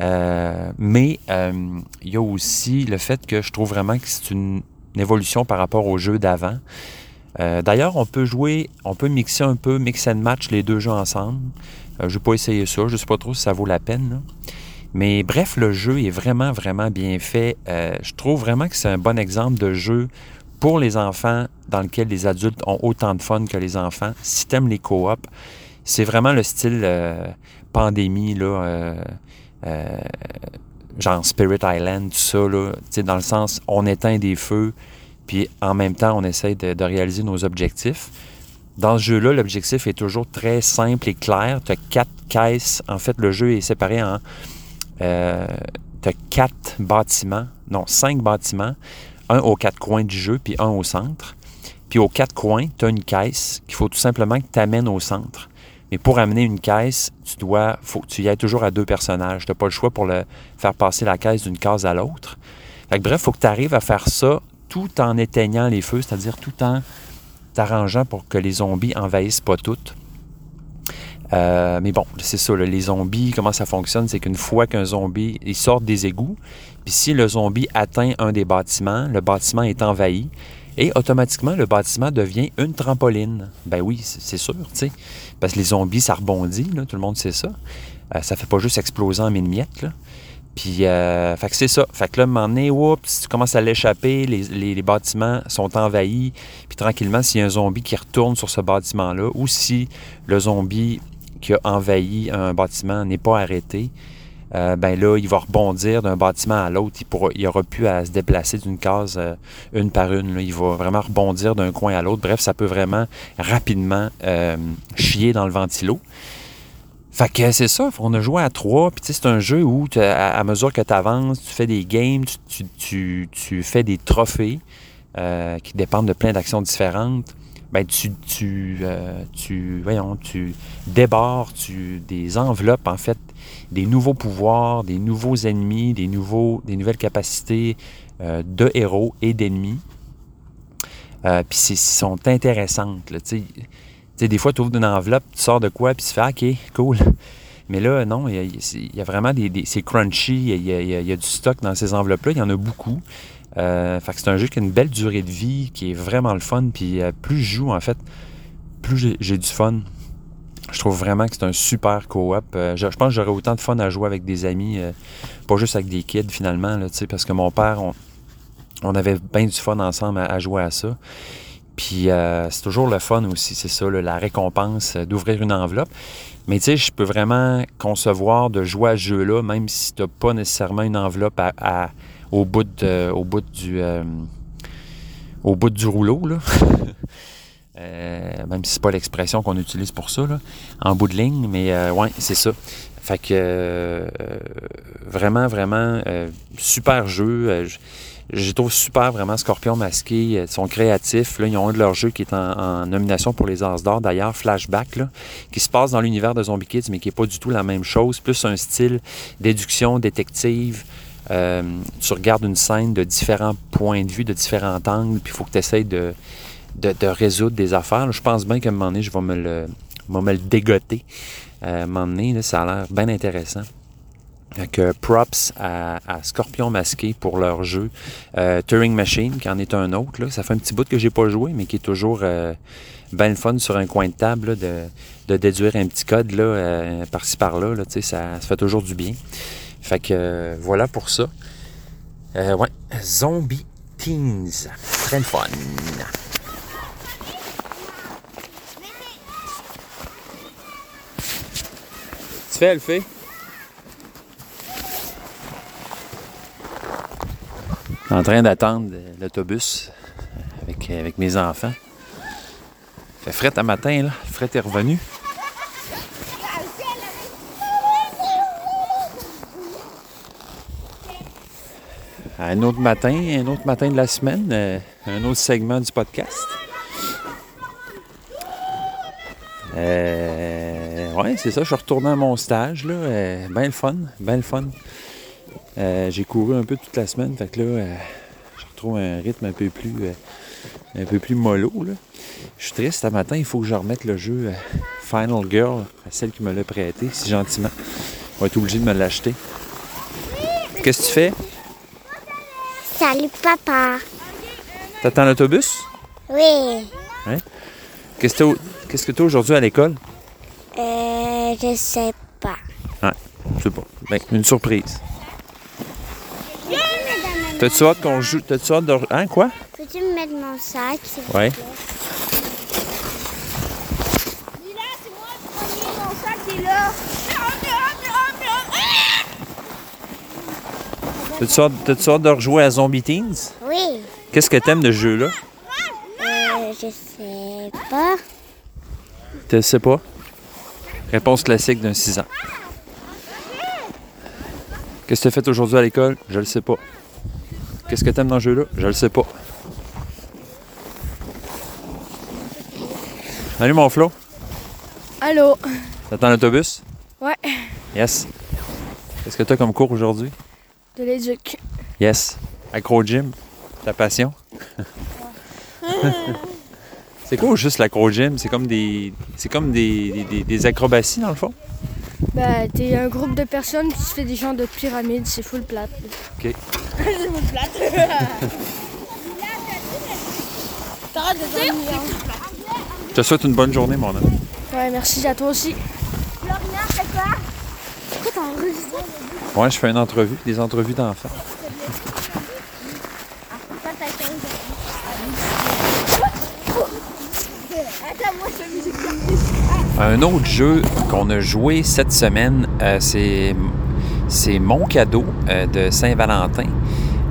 Speaker 3: Mais il y a aussi le fait que je trouve vraiment que c'est une, évolution par rapport au jeu d'avant. Euh, d'ailleurs, on peut jouer, on peut mixer un peu, mix and match les deux jeux ensemble. Euh, je n'ai pas essayé ça, je ne sais pas trop si ça vaut la peine. Mais bref, le jeu est vraiment, vraiment bien fait. Euh, je trouve vraiment que c'est un bon exemple de jeu pour les enfants dans lequel les adultes ont autant de fun que les enfants. Si tu aimes les coop, c'est vraiment le style pandémie, là, genre Spirit Island, tout ça, dans le sens on éteint des feux, puis en même temps, on essaye de, réaliser nos objectifs. Dans ce jeu-là, l'objectif est toujours très simple et clair. Tu as quatre caisses. En fait, le jeu est séparé en. Euh, tu as quatre bâtiments, non, cinq bâtiments, un aux quatre coins du jeu, puis un au centre. Puis aux quatre coins, tu as une caisse qu'il faut tout simplement que tu amènes au centre. Mais pour amener une caisse, tu dois, tu y ailles toujours à deux personnages. Tu n'as pas le choix pour faire passer la caisse d'une case à l'autre. Bref, il faut que tu arrives à faire ça tout en éteignant les feux, c'est-à-dire tout en t'arrangeant pour que les zombies envahissent pas toutes. Euh, mais bon, c'est ça, les zombies, comment ça fonctionne, c'est qu'une fois qu'un zombie, sort des égouts, puis si le zombie atteint un des bâtiments, le bâtiment est envahi, et automatiquement, le bâtiment devient une trampoline. Ben oui, c'est sûr, tu sais. Parce que les zombies, ça rebondit, là, tout le monde sait ça. Euh, ça fait pas juste exploser en mille miettes, là. Puis, euh, fait que c'est ça. Fait que là, à un moment donné, oups, tu commences à l'échapper, les- les bâtiments sont envahis. Puis tranquillement, s'il y a un zombie qui retourne sur ce bâtiment-là, ou si le zombie qui a envahi un bâtiment n'est pas arrêté, euh, ben là, il va rebondir d'un bâtiment à l'autre. Il pourra, il aura plus à se déplacer d'une case euh, une par une. Il va vraiment rebondir d'un coin à l'autre. Bref, ça peut vraiment rapidement euh, chier dans le ventilo. Fait que c'est ça, on a joué à trois, puis c'est un jeu où à, mesure que tu avances, tu fais des games, tu, fais des trophées qui dépendent de plein d'actions différentes. Ben, tu, tu, euh, tu, voyons, tu débarres tu, des enveloppes, en fait, des nouveaux pouvoirs, des nouveaux ennemis, des, nouveaux, des nouvelles capacités euh, de héros et d'ennemis. Euh, puis c'est- sont intéressantes. Des fois, tu ouvres une enveloppe, tu sors de quoi, puis tu fais OK, cool. Mais là, non, il y a, vraiment des. des- c'est crunchy, il y y a du stock dans ces enveloppes-là, il y en a beaucoup. Euh, fait que c'est un jeu qui a une belle durée de vie, qui est vraiment le fun. Puis euh, plus je joue, en fait, plus j'ai- du fun. Je trouve vraiment que c'est un super co-op. Euh, je, pense que j'aurais autant de fun à jouer avec des amis, pas juste avec des kids finalement, parce que mon père, on, on avait bien du fun ensemble à, jouer à ça. Puis c'est toujours le fun aussi, c'est ça, la récompense d'ouvrir une enveloppe. Mais tu sais, je peux vraiment concevoir de jouer à ce jeu-là, même si tu n'as pas nécessairement une enveloppe à- au, bout au bout du euh, au bout du rouleau. Là. Euh, même si c'est pas l'expression qu'on utilise pour ça, là, en bout de ligne, mais euh, ouais, c'est ça. Fait que euh, vraiment, vraiment super jeu. Je- je trouve super vraiment Scorpion Masqué. Ils sont créatifs. Là, ils ont un de leurs jeux qui est en, en nomination pour les As d'or d'ailleurs, Flashback, là, qui se passe dans l'univers de Zombie Kids, mais qui n'est pas du tout la même chose. Plus un style déduction détective. Euh, tu regardes une scène de différents points de vue, de différents angles, puis il faut que tu essayes de, de, résoudre des affaires. Je pense bien qu'à un moment donné, je vais me le, vais me le dégoter. Euh, à un moment donné, ça a l'air bien intéressant. Que props à, Scorpion Masqué pour leur jeu. Euh, Turing Machine, qui en est un autre. Ça fait un petit bout que j'ai pas joué, mais qui est toujours euh, bien le fun sur un coin de table de, de déduire un petit code par-ci par-là. Ça, ça fait toujours du bien. Fait que euh, voilà pour ça. Euh, ouais, Zombie Teens. Très le fun. Tu fais, elle fait? En train d'attendre l'autobus avec, avec mes enfants. Fait fret à matin, là. Fret est revenu. Un autre matin, un autre matin de la semaine, euh, un autre segment du podcast. Euh, ouais, c'est ça, je suis retourné à mon stage, là. Ben le fun, ben le fun. Euh, j'ai couru un peu toute la semaine, fait que là, je retrouve un rythme un peu plus, un peu plus mollo, là. Je suis triste, ce matin, il faut que je remette le jeu Final Girl à celle qui me l'a prêté, si gentiment. On va être obligé de me l'acheter. Qu'est-ce que tu fais?
Speaker 4: Salut papa.
Speaker 3: T'attends l'autobus?
Speaker 4: Oui.
Speaker 3: Qu'est-ce que t'as- qu'est-ce que tu as aujourd'hui à l'école?
Speaker 4: Euh, je sais pas.
Speaker 3: Je sais pas. Ben, une surprise. T'as-tu hâte qu'on joue? T'as-tu hâte de. Hein, quoi?
Speaker 4: Peux-tu me mettre mon sac? s'il te
Speaker 3: Ouais.
Speaker 4: plaît?
Speaker 5: Lila, c'est moi le premier, mon sac est là.
Speaker 3: T'as-tu hâte, t'as-tu hâte de rejouer à Zombie Teens?
Speaker 4: Oui.
Speaker 3: Qu'est-ce que t'aimes de ce jeu-là?
Speaker 4: Euh, je sais pas.
Speaker 3: Tu sais pas? Réponse classique d'un 6 ans. Qu'est-ce que tu as fait aujourd'hui à l'école? Je le sais pas. Qu'est-ce que t'aimes dans ce jeu-là? Je le sais pas. Salut mon Flo?
Speaker 5: Allô?
Speaker 3: T'attends l'autobus?
Speaker 5: Ouais.
Speaker 3: Yes. Qu'est-ce que t'as comme cours aujourd'hui?
Speaker 5: De l'éduc.
Speaker 3: Yes. Acro gym. Ta passion? C'est quoi juste l'acro-gym? C'est comme des. C'est comme des, des- acrobaties dans le fond?
Speaker 6: Bah, t'es un groupe de personnes qui se fait des genres de pyramides, c'est full plate.
Speaker 3: OK.
Speaker 5: C'est mon plate. Dormir.
Speaker 3: Je te souhaite une bonne journée, mon homme.
Speaker 6: Ouais, merci à toi aussi.
Speaker 5: Florian, c'est quoi?
Speaker 6: Pourquoi
Speaker 3: Ouais, je fais une entrevue, des entrevues d'enfants.
Speaker 5: Pourquoi t'as 15 Attends, moi je fais musique.
Speaker 3: Un autre jeu qu'on a joué cette semaine, euh, c'est, c'est mon cadeau euh, de Saint-Valentin.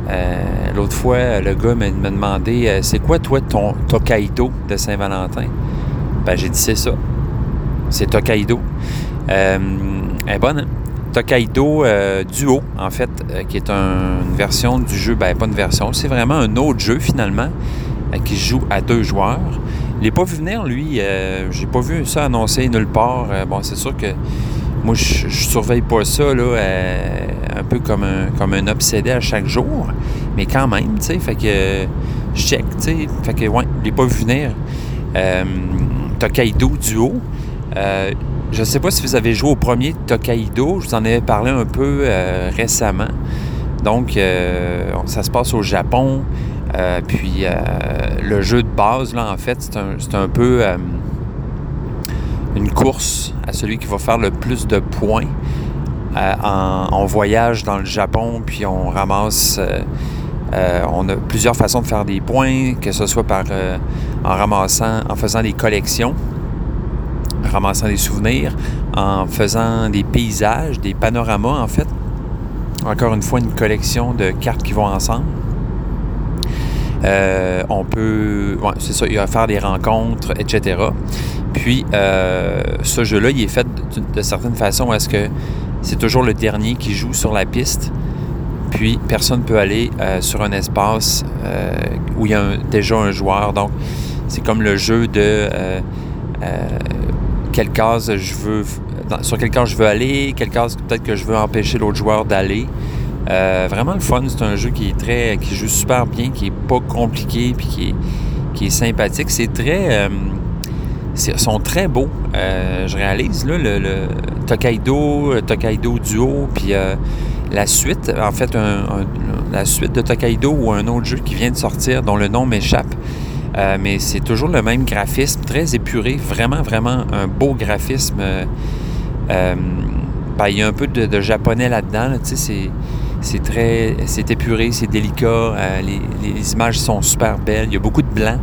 Speaker 3: Euh, l'autre fois, le gars me demandait euh, c'est quoi toi ton Tokaido de Saint-Valentin? Ben j'ai dit c'est ça. C'est Tokaido. Elle est bonne? Tokaido euh, Duo, en fait, euh, qui est un- une version du jeu, ben pas une version, c'est vraiment un autre jeu finalement, euh, qui joue à deux joueurs. Je l'ai pas vu venir, lui. Euh, J'ai pas vu ça annoncé nulle part. Bon, c'est sûr que moi, je, surveille pas ça, là, un peu comme un, comme un obsédé à chaque jour. Mais quand même, tu sais, fait que je check, tu sais. Fait que, ouais, je l'ai pas vu venir. Tokaido Duo. Je sais pas si vous avez joué au premier Tokaido. Je vous en avais parlé un peu euh, récemment. Donc, euh, ça se passe au Japon. Euh, puis, le jeu de base, là, en fait, c'est un, un peu une course à celui qui va faire le plus de points. En, on voyage dans le Japon, puis on ramasse. on a plusieurs façons de faire des points, que ce soit par en ramassant, en faisant des collections, ramassant des souvenirs, en faisant des paysages, des panoramas en fait. Encore une fois, une collection de cartes qui vont ensemble. Euh, on peut, c'est ça, il va faire des rencontres, etc. Puis, euh, ce jeu-là, il est fait de, de certaine façon à ce que c'est toujours le dernier qui joue sur la piste? Puis, personne ne peut aller euh, sur un espace où il y a déjà un joueur. Donc, c'est comme le jeu de quelle case je veux, sur quelle case je veux aller, quelle case peut-être que je veux empêcher l'autre joueur d'aller. Euh, vraiment le fun, c'est un jeu qui est très, qui joue super bien, qui est pas compliqué, puis qui est, qui est sympathique. C'est très, euh, c'est- sont très beaux. Euh, je réalise là le, le Tokaido, Tokaido Duo, puis euh, la suite, en fait, la suite de Tokaido ou un autre jeu qui vient de sortir, dont le nom m'échappe. Euh, mais c'est toujours le même graphisme, très épuré, vraiment, vraiment un beau graphisme. Euh, euh, ben, il y a un peu de, japonais là-dedans, là, c'est, c'est très, c'est épuré, c'est délicat, les, images sont super belles, il y a beaucoup de blanc,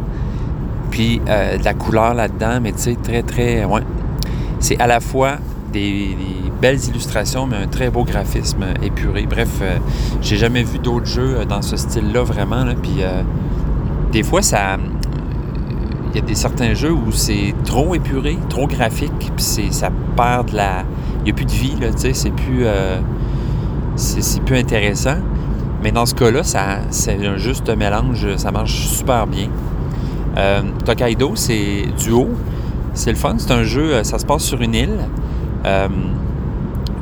Speaker 3: puis de la couleur là-dedans, mais tu sais, très, très, ouais. C'est à la fois des, des belles illustrations, mais un très beau graphisme épuré. Bref, j'ai jamais vu d'autres jeux dans ce style-là, vraiment, là, puis des fois, ça... Il y a des certains jeux où c'est trop épuré, trop graphique, puis ça perd de la... Il n'y a plus de vie, tu sais, c'est plus... euh, plus intéressant. Mais dans ce cas-là, c'est un juste mélange, ça marche super bien. Euh, Tokaido, c'est duo. C'est le fun, c'est un jeu, euh, ça se passe sur une île. Euh,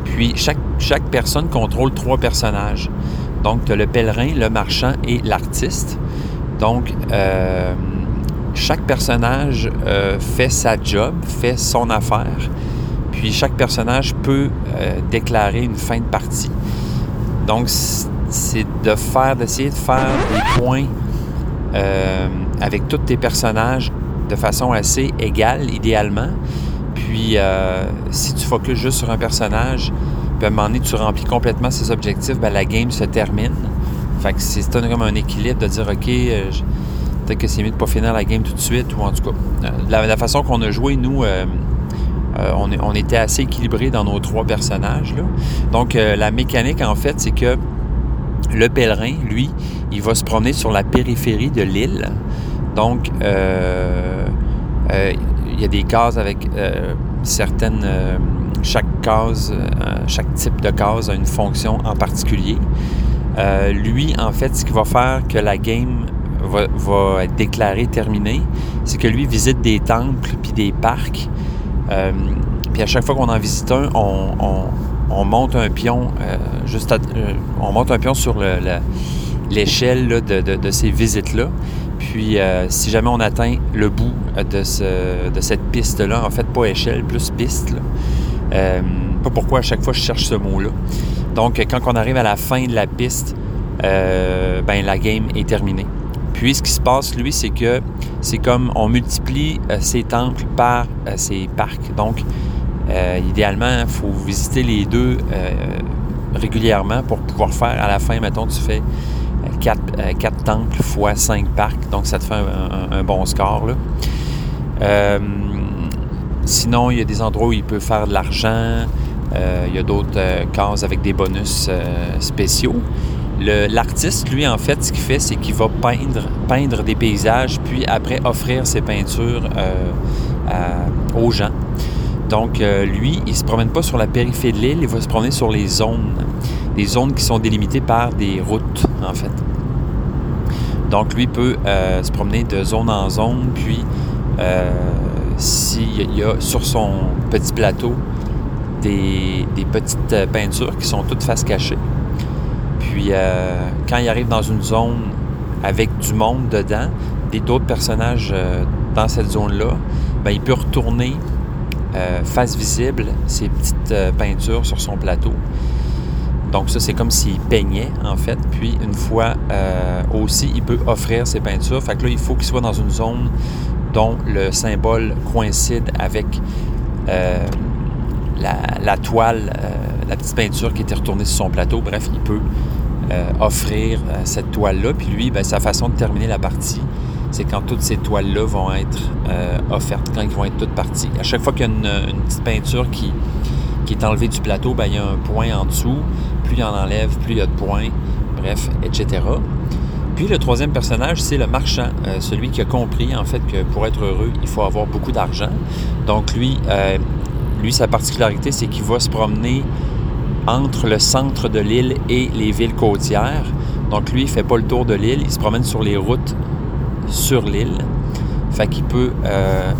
Speaker 3: puis chaque, personne contrôle trois personnages. Donc, tu le pèlerin, le marchand et l'artiste. Donc, chaque personnage euh, fait sa job, fait son affaire. Puis chaque personnage peut euh, déclarer une fin de partie. Donc, c'est de faire, d'essayer de faire des points euh, avec tous tes personnages de façon assez égale, idéalement. Puis, si tu focuses juste sur un personnage, puis à un moment donné, tu remplis complètement ses objectifs, ben, la game se termine. Fait que c'est comme un équilibre de dire, OK, peut-être que c'est mieux de pas finir la game tout de suite, ou en tout cas, euh, la, la façon qu'on a joué, nous, euh, euh, on, était assez équilibrés dans nos trois personnages. Là. Donc, la mécanique, en fait, c'est que le pèlerin, lui, il va se promener sur la périphérie de l'île. Donc, il y a des cases avec certaines... chaque case, chaque type de case a une fonction en particulier. Lui, en fait, ce qui va faire que la game va, va être déclarée terminée, c'est que lui visite des temples puis des parcs. Euh, puis à chaque fois qu'on en visite un, on, on- on monte un pion euh, juste euh, on monte un pion sur l'échelle de, de- ces visites-là. Puis, si jamais on atteint le bout de, ce- de cette piste-là, en fait, pas échelle, plus piste, pas pourquoi à chaque fois je cherche ce mot-là. Donc, quand on arrive à la fin de la piste, euh, ben, la game est terminée. Puis, ce qui se passe, lui, c'est que c'est comme on multiplie euh, ces temples par euh, ces parcs. Donc, euh, idéalement, il faut visiter les deux euh, régulièrement pour pouvoir faire à la fin, mettons, tu fais 4, temples fois 5 parcs, donc ça te fait un, bon score. Euh, sinon, il y a des endroits où il peut faire de l'argent, Euh, il y a d'autres euh, cases avec des bonus euh, spéciaux. L'artiste, lui, en fait, ce qu'il fait, c'est qu'il va peindre, peindre des paysages, puis après offrir ses peintures euh, aux gens. Donc, euh, lui, il ne se promène pas sur la périphérie de l'île, il va se promener sur les zones. Les zones qui sont délimitées par des routes, en fait. Donc, lui peut euh, se promener de zone en zone, puis s'il y a sur son petit plateau des, des petites peintures qui sont toutes face cachée. Puis, euh, quand il arrive dans une zone avec du monde dedans, et d'autres personnages euh, dans cette zone-là, ben, il peut retourner euh, face visible ces petites peintures sur son plateau. Donc ça, c'est comme s'il peignait, en fait. Puis une fois aussi, il peut offrir ses peintures. Fait que là, il faut qu'il soit dans une zone dont le symbole coïncide avec la, toile, euh, la petite peinture qui était retournée sur son plateau. Bref, il peut euh, offrir euh, cette toile-là. Puis lui, ben, sa façon de terminer la partie, c'est quand toutes ces toiles-là vont être offertes, quand ils vont être toutes parties. À chaque fois qu'il y a une, petite peinture qui, est enlevée du plateau, ben, il y a un point en dessous. Plus il en enlève, plus il y a de points. Bref, etc. Puis le troisième personnage, c'est le marchand, celui qui a compris en fait que pour être heureux, il faut avoir beaucoup d'argent. Donc lui, euh, lui sa particularité, c'est qu'il va se promener entre le centre de l'île et les villes côtières. Donc lui, il fait pas le tour de l'île, il se promène sur les routes sur l'île. Fait qu'il peut euh,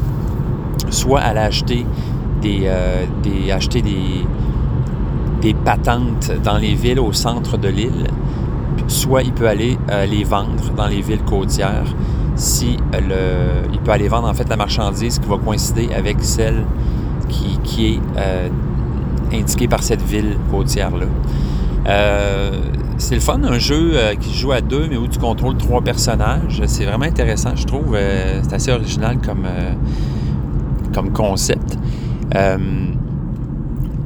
Speaker 3: soit aller acheter des, euh, acheter des, patentes dans les villes au centre de l'île, soit il peut aller euh, les vendre dans les villes côtières. Si il peut aller vendre en fait la marchandise qui va coïncider avec celle qui, est euh, indiquée par cette ville côtière-là. Euh, c'est le fun, un jeu euh, qui se joue à deux, mais où tu contrôles trois personnages. C'est vraiment intéressant, je trouve. C'est assez original comme, comme concept.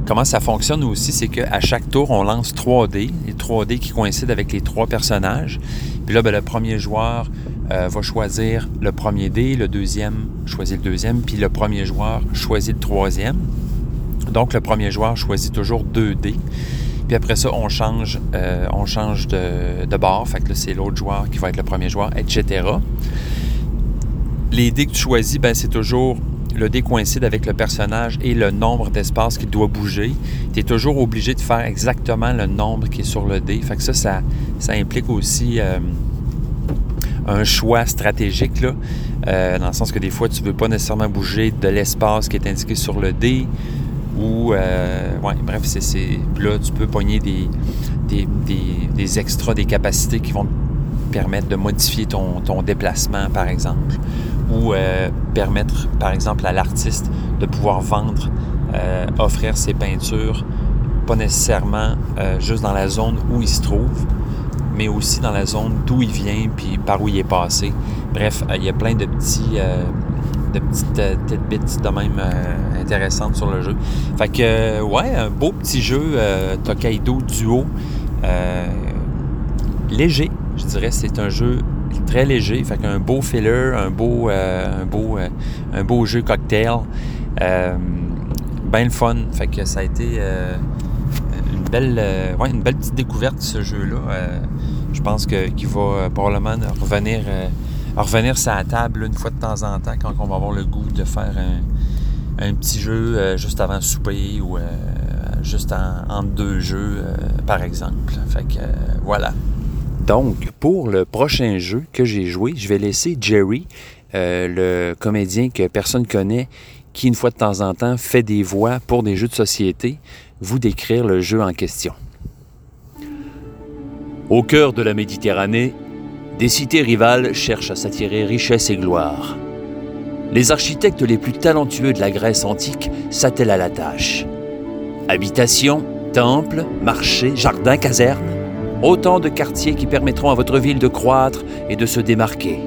Speaker 3: Comment ça fonctionne aussi, c'est qu'à chaque tour, on lance 3D, les 3D qui coïncident avec les trois personnages. Puis là, ben, le premier joueur euh, va choisir le premier dé, le deuxième choisit le deuxième, puis le premier joueur choisit le troisième. Donc, le premier joueur choisit toujours 2 dés. Puis après ça, on change, euh, de, de bord. Fait que c'est l'autre joueur qui va être le premier joueur, etc. Les dés que tu choisis, ben, c'est toujours le dé coïncide avec le personnage et le nombre d'espaces qu'il doit bouger. Tu es toujours obligé de faire exactement le nombre qui est sur le dé. Fait que ça, ça, ça implique aussi euh, un choix stratégique, là, euh, dans le sens que des fois, tu ne veux pas nécessairement bouger de l'espace qui est indiqué sur le dé. Ou, euh, ouais, bref, c'est, c'est, là, tu peux pogner des, des, des, des extras, des capacités qui vont te permettre de modifier ton, ton déplacement, par exemple. Ou euh, permettre, par exemple, à l'artiste de pouvoir vendre, offrir ses peintures, pas nécessairement juste dans la zone où il se trouve, mais aussi dans la zone d'où il vient, puis par où il est passé. Bref, euh, il y a plein de petits... euh, de petites euh, tidbits de même intéressantes sur le jeu. Fait que, ouais, un beau petit jeu Tokaido Duo. léger, je dirais. C'est un jeu très léger. Fait qu'un beau filler, un beau, un beau, un beau jeu cocktail. Ben le fun. Fait que ça a été une, belle, euh, une belle petite découverte, ce jeu-là. Euh, je pense que, qu'il va euh, probablement revenir, revenir sur la table une fois de temps en temps quand on va avoir le goût de faire un, petit jeu juste avant le souper ou juste en, entre deux jeux, par exemple. Fait que voilà. Donc, pour le prochain jeu que j'ai joué, je vais laisser Jerry, le comédien que personne connaît, qui une fois de temps en temps fait des voix pour des jeux de société, vous décrire le jeu en question.
Speaker 7: Au cœur de la Méditerranée, Des cités rivales cherchent à s'attirer richesse et gloire. Les architectes les plus talentueux de la Grèce antique s'attellent à la tâche. Habitations, temples, marchés, jardins, casernes, autant de quartiers qui permettront à votre ville de croître et de se démarquer.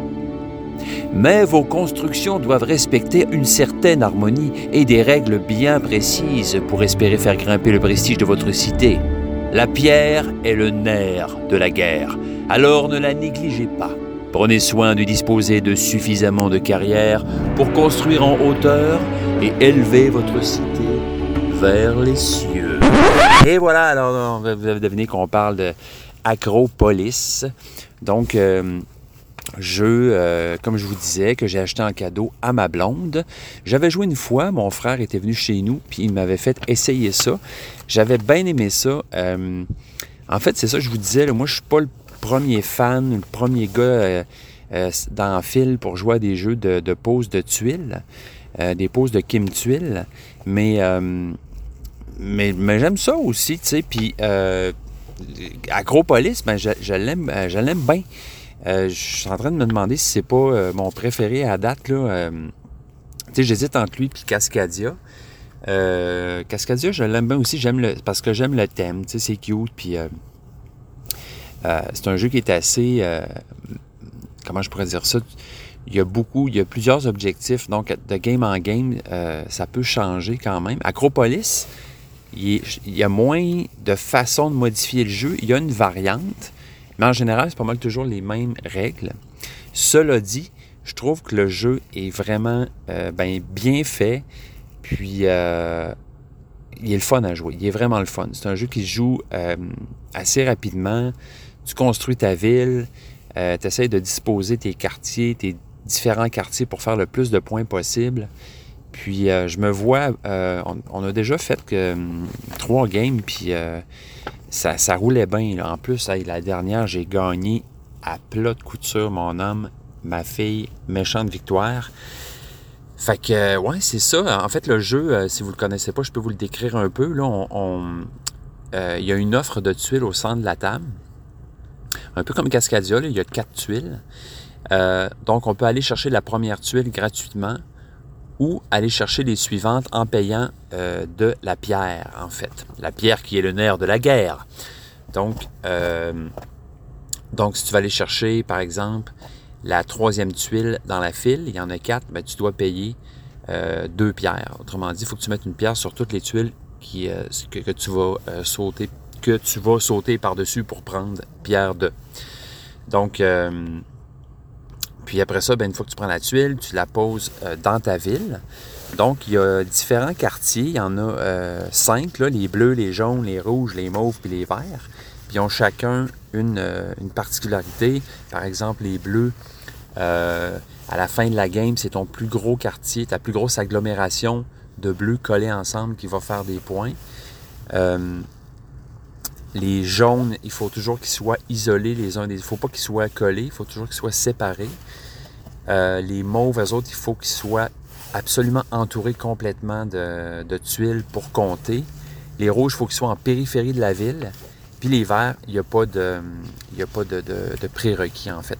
Speaker 7: Mais vos constructions doivent respecter une certaine harmonie et des règles bien précises pour espérer faire grimper le prestige de votre cité. La pierre est le nerf de la guerre, alors ne la négligez pas. Prenez soin de disposer de suffisamment de carrières pour construire en hauteur et élever votre cité vers les cieux.
Speaker 3: Et voilà, alors vous avez deviné qu'on parle de Acropolis. Donc, euh, jeu, euh, comme je vous disais, que j'ai acheté en cadeau à ma blonde. J'avais joué une fois, mon frère était venu chez nous, puis il m'avait fait essayer ça. J'avais bien aimé ça. Euh, en fait, c'est ça, je vous disais, moi, je suis pas le premier fan, le premier gars euh, dans le fil pour jouer à des jeux de, de pose de tuiles, des poses de Kim Tuiles, mais, mais, mais j'aime ça aussi, tu sais, puis Acropolis, ben, je, je l'aime bien. Je suis en train de me demander si c'est pas mon préféré à date, là. tu sais, j'hésite entre lui et Cascadia. Cascadia, je l'aime bien aussi, j'aime le, parce que j'aime le thème, tu sais, c'est cute, puis euh, c'est un jeu qui est assez. Euh, comment je pourrais dire ça? Il y a beaucoup, il y a plusieurs objectifs. Donc, de game en game, euh, ça peut changer quand même. Acropolis, il, y a moins de façons de modifier le jeu. Il y a une variante, mais en général, c'est pas mal toujours les mêmes règles. Cela dit, je trouve que le jeu est vraiment ben, bien fait. Puis, il est le fun à jouer. Il est vraiment le fun. C'est un jeu qui se joue assez rapidement tu construis ta ville, euh, tu essaies de disposer tes quartiers, tes différents quartiers pour faire le plus de points possible. Puis euh, je me vois, euh, on, a déjà fait que, trois games, puis ça, roulait bien. En plus, la dernière, j'ai gagné à plat de couture, mon homme, ma fille, méchante victoire. Fait que, ouais, c'est ça. En fait, le jeu, si vous le connaissez pas, je peux vous le décrire un peu. Là, il y a une offre de tuiles au centre de la table. Un peu comme Cascadia, il y a quatre tuiles. Euh, donc, on peut aller chercher la première tuile gratuitement ou aller chercher les suivantes en payant euh, de la pierre, en fait. La pierre qui est le nerf de la guerre. Donc, euh, donc si tu vas aller chercher, par exemple, la troisième tuile dans la file, il y en a quatre, ben, tu dois payer deux pierres. Autrement dit, il faut que tu mettes une pierre sur toutes les tuiles que, que, tu vas sauter que tu vas sauter par-dessus pour prendre pierre 2. Donc, euh, puis après ça, ben, une fois que tu prends la tuile, tu la poses euh, dans ta ville. Donc, il y a différents quartiers. Il y en a euh, cinq, les bleus, les jaunes, les rouges, les mauves puis les verts. Puis ils ont chacun une, une particularité. Par exemple, les bleus, à la fin de la game, c'est ton plus gros quartier, ta plus grosse agglomération de bleus collés ensemble qui va faire des points. Les jaunes, il faut toujours qu'ils soient isolés les uns des autres. Il ne faut pas qu'ils soient collés, il faut toujours qu'ils soient séparés. Euh, les mauves, autres, il faut qu'ils soient absolument entourés complètement de, tuiles pour compter. Les rouges, il faut qu'ils soient en périphérie de la ville. Puis les verts, il n'y a pas de, prérequis en fait.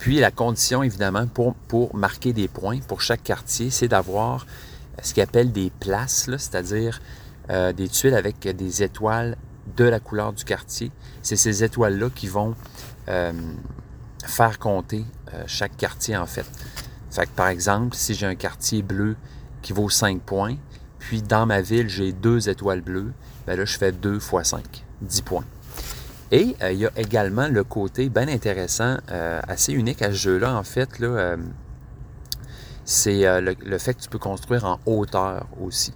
Speaker 3: Puis la condition, évidemment, pour, marquer des points pour chaque quartier, c'est d'avoir ce qu'ils appellent des places, c'est-à-dire euh, des tuiles avec des étoiles de la couleur du quartier. C'est ces étoiles-là qui vont euh, faire compter euh, chaque quartier, en fait. Fait par exemple, si j'ai un quartier bleu qui vaut 5 points, puis dans ma ville, j'ai deux étoiles bleues, bien là, je fais 2 fois 5, 10 points. Et euh, il y a également le côté bien intéressant, assez unique à ce jeu-là, en fait, c'est le, fait que tu peux construire en hauteur aussi.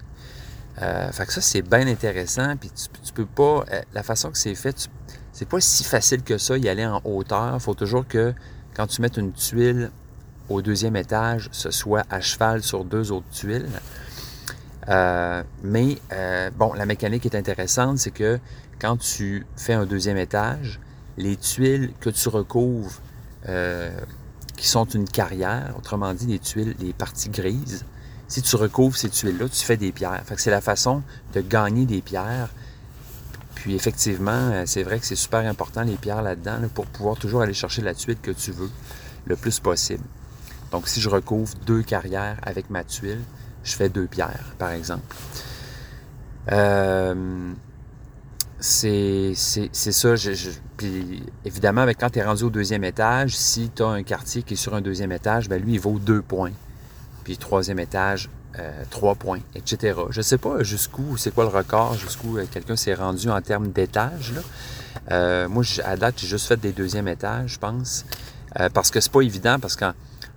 Speaker 3: Euh, fait que ça, c'est bien intéressant. Puis tu, peux pas. Euh, la façon que c'est fait, c'est pas si facile que ça, y aller en hauteur. Faut toujours que quand tu mets une tuile au deuxième étage, ce soit à cheval sur deux autres tuiles. Euh, mais bon, la mécanique est intéressante, c'est que quand tu fais un deuxième étage, les tuiles que tu recouvres, qui sont une carrière, autrement dit, les tuiles, les parties grises, si tu recouvres ces tuiles-là, tu fais des pierres. Fait c'est la façon de gagner des pierres Puis effectivement, euh, c'est vrai que c'est super important les pierres là-dedans là, pour pouvoir toujours aller chercher la tuile que tu veux le plus possible. Donc si je recouvre deux carrières avec ma tuile, je fais deux pierres, par exemple. Euh, c'est ça. Je- puis évidemment, avec, quand tu es rendu au deuxième étage, si tu as un quartier qui est sur un deuxième étage, ben lui, il vaut deux points. Puis troisième étage, euh, trois points, etc. Je sais pas jusqu'où, c'est quoi le record, jusqu'où euh, quelqu'un s'est rendu en termes d'étages. là. Euh, moi, à date, j'ai juste fait des deuxièmes étages, je pense. Parce que c'est pas évident, parce qu'en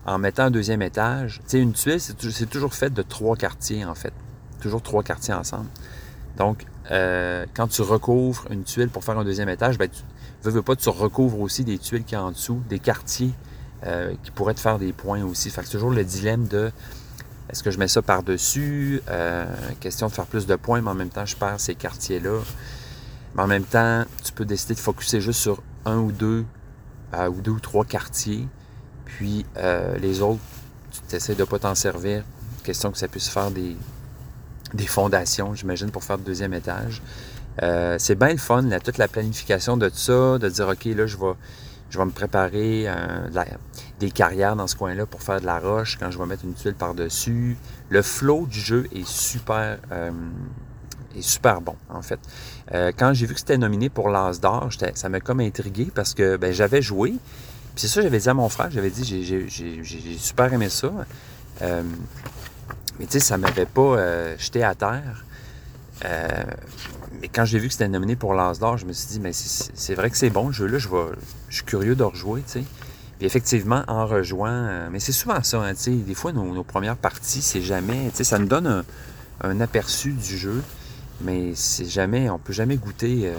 Speaker 3: en mettant un deuxième étage, tu sais, une tuile, c'est tou- c'est toujours fait de trois quartiers, en fait. Toujours trois quartiers ensemble. Donc, quand tu recouvres une tuile pour faire un deuxième étage, ben, tu veux, veux pas, tu recouvres aussi des tuiles qui a en dessous, des quartiers euh, qui pourraient te faire des points aussi. Fait que c'est toujours le dilemme de est-ce que je mets ça par-dessus? Euh, question de faire plus de points, mais en même temps, je perds ces quartiers-là. Mais en même temps, tu peux décider de focuser juste sur un ou deux, euh, ou deux ou trois quartiers. Puis les autres, tu essaies de ne pas t'en servir. Question que ça puisse faire des, des fondations, j'imagine, pour faire le deuxième étage. C'est bien le fun, toute la planification de tout ça, de dire, OK, là, je vais, je vais me préparer euh, des carrières dans ce coin-là pour faire de la roche quand je vais mettre une tuile par-dessus. Le flow du jeu est super, euh, est super bon, en fait. Euh, quand j'ai vu que c'était nominé pour l'As d'or, ça m'a comme intrigué parce que ben, j'avais joué. Puis c'est ça, j'avais dit à mon frère, j'avais dit, j'ai- super aimé ça. Mais tu sais, ça m'avait pas jeté à terre. Mais quand j'ai vu que c'était nominé pour l'As d'or, je me suis dit, mais c'est vrai que c'est bon le jeu-là, je, suis curieux de rejouer, tu sais. Puis effectivement, en rejoint, euh, mais c'est souvent ça, hein, tu sais, des fois, nos, premières parties, c'est jamais, tu sais, ça nous donne un, aperçu du jeu, mais c'est jamais, on peut jamais goûter euh,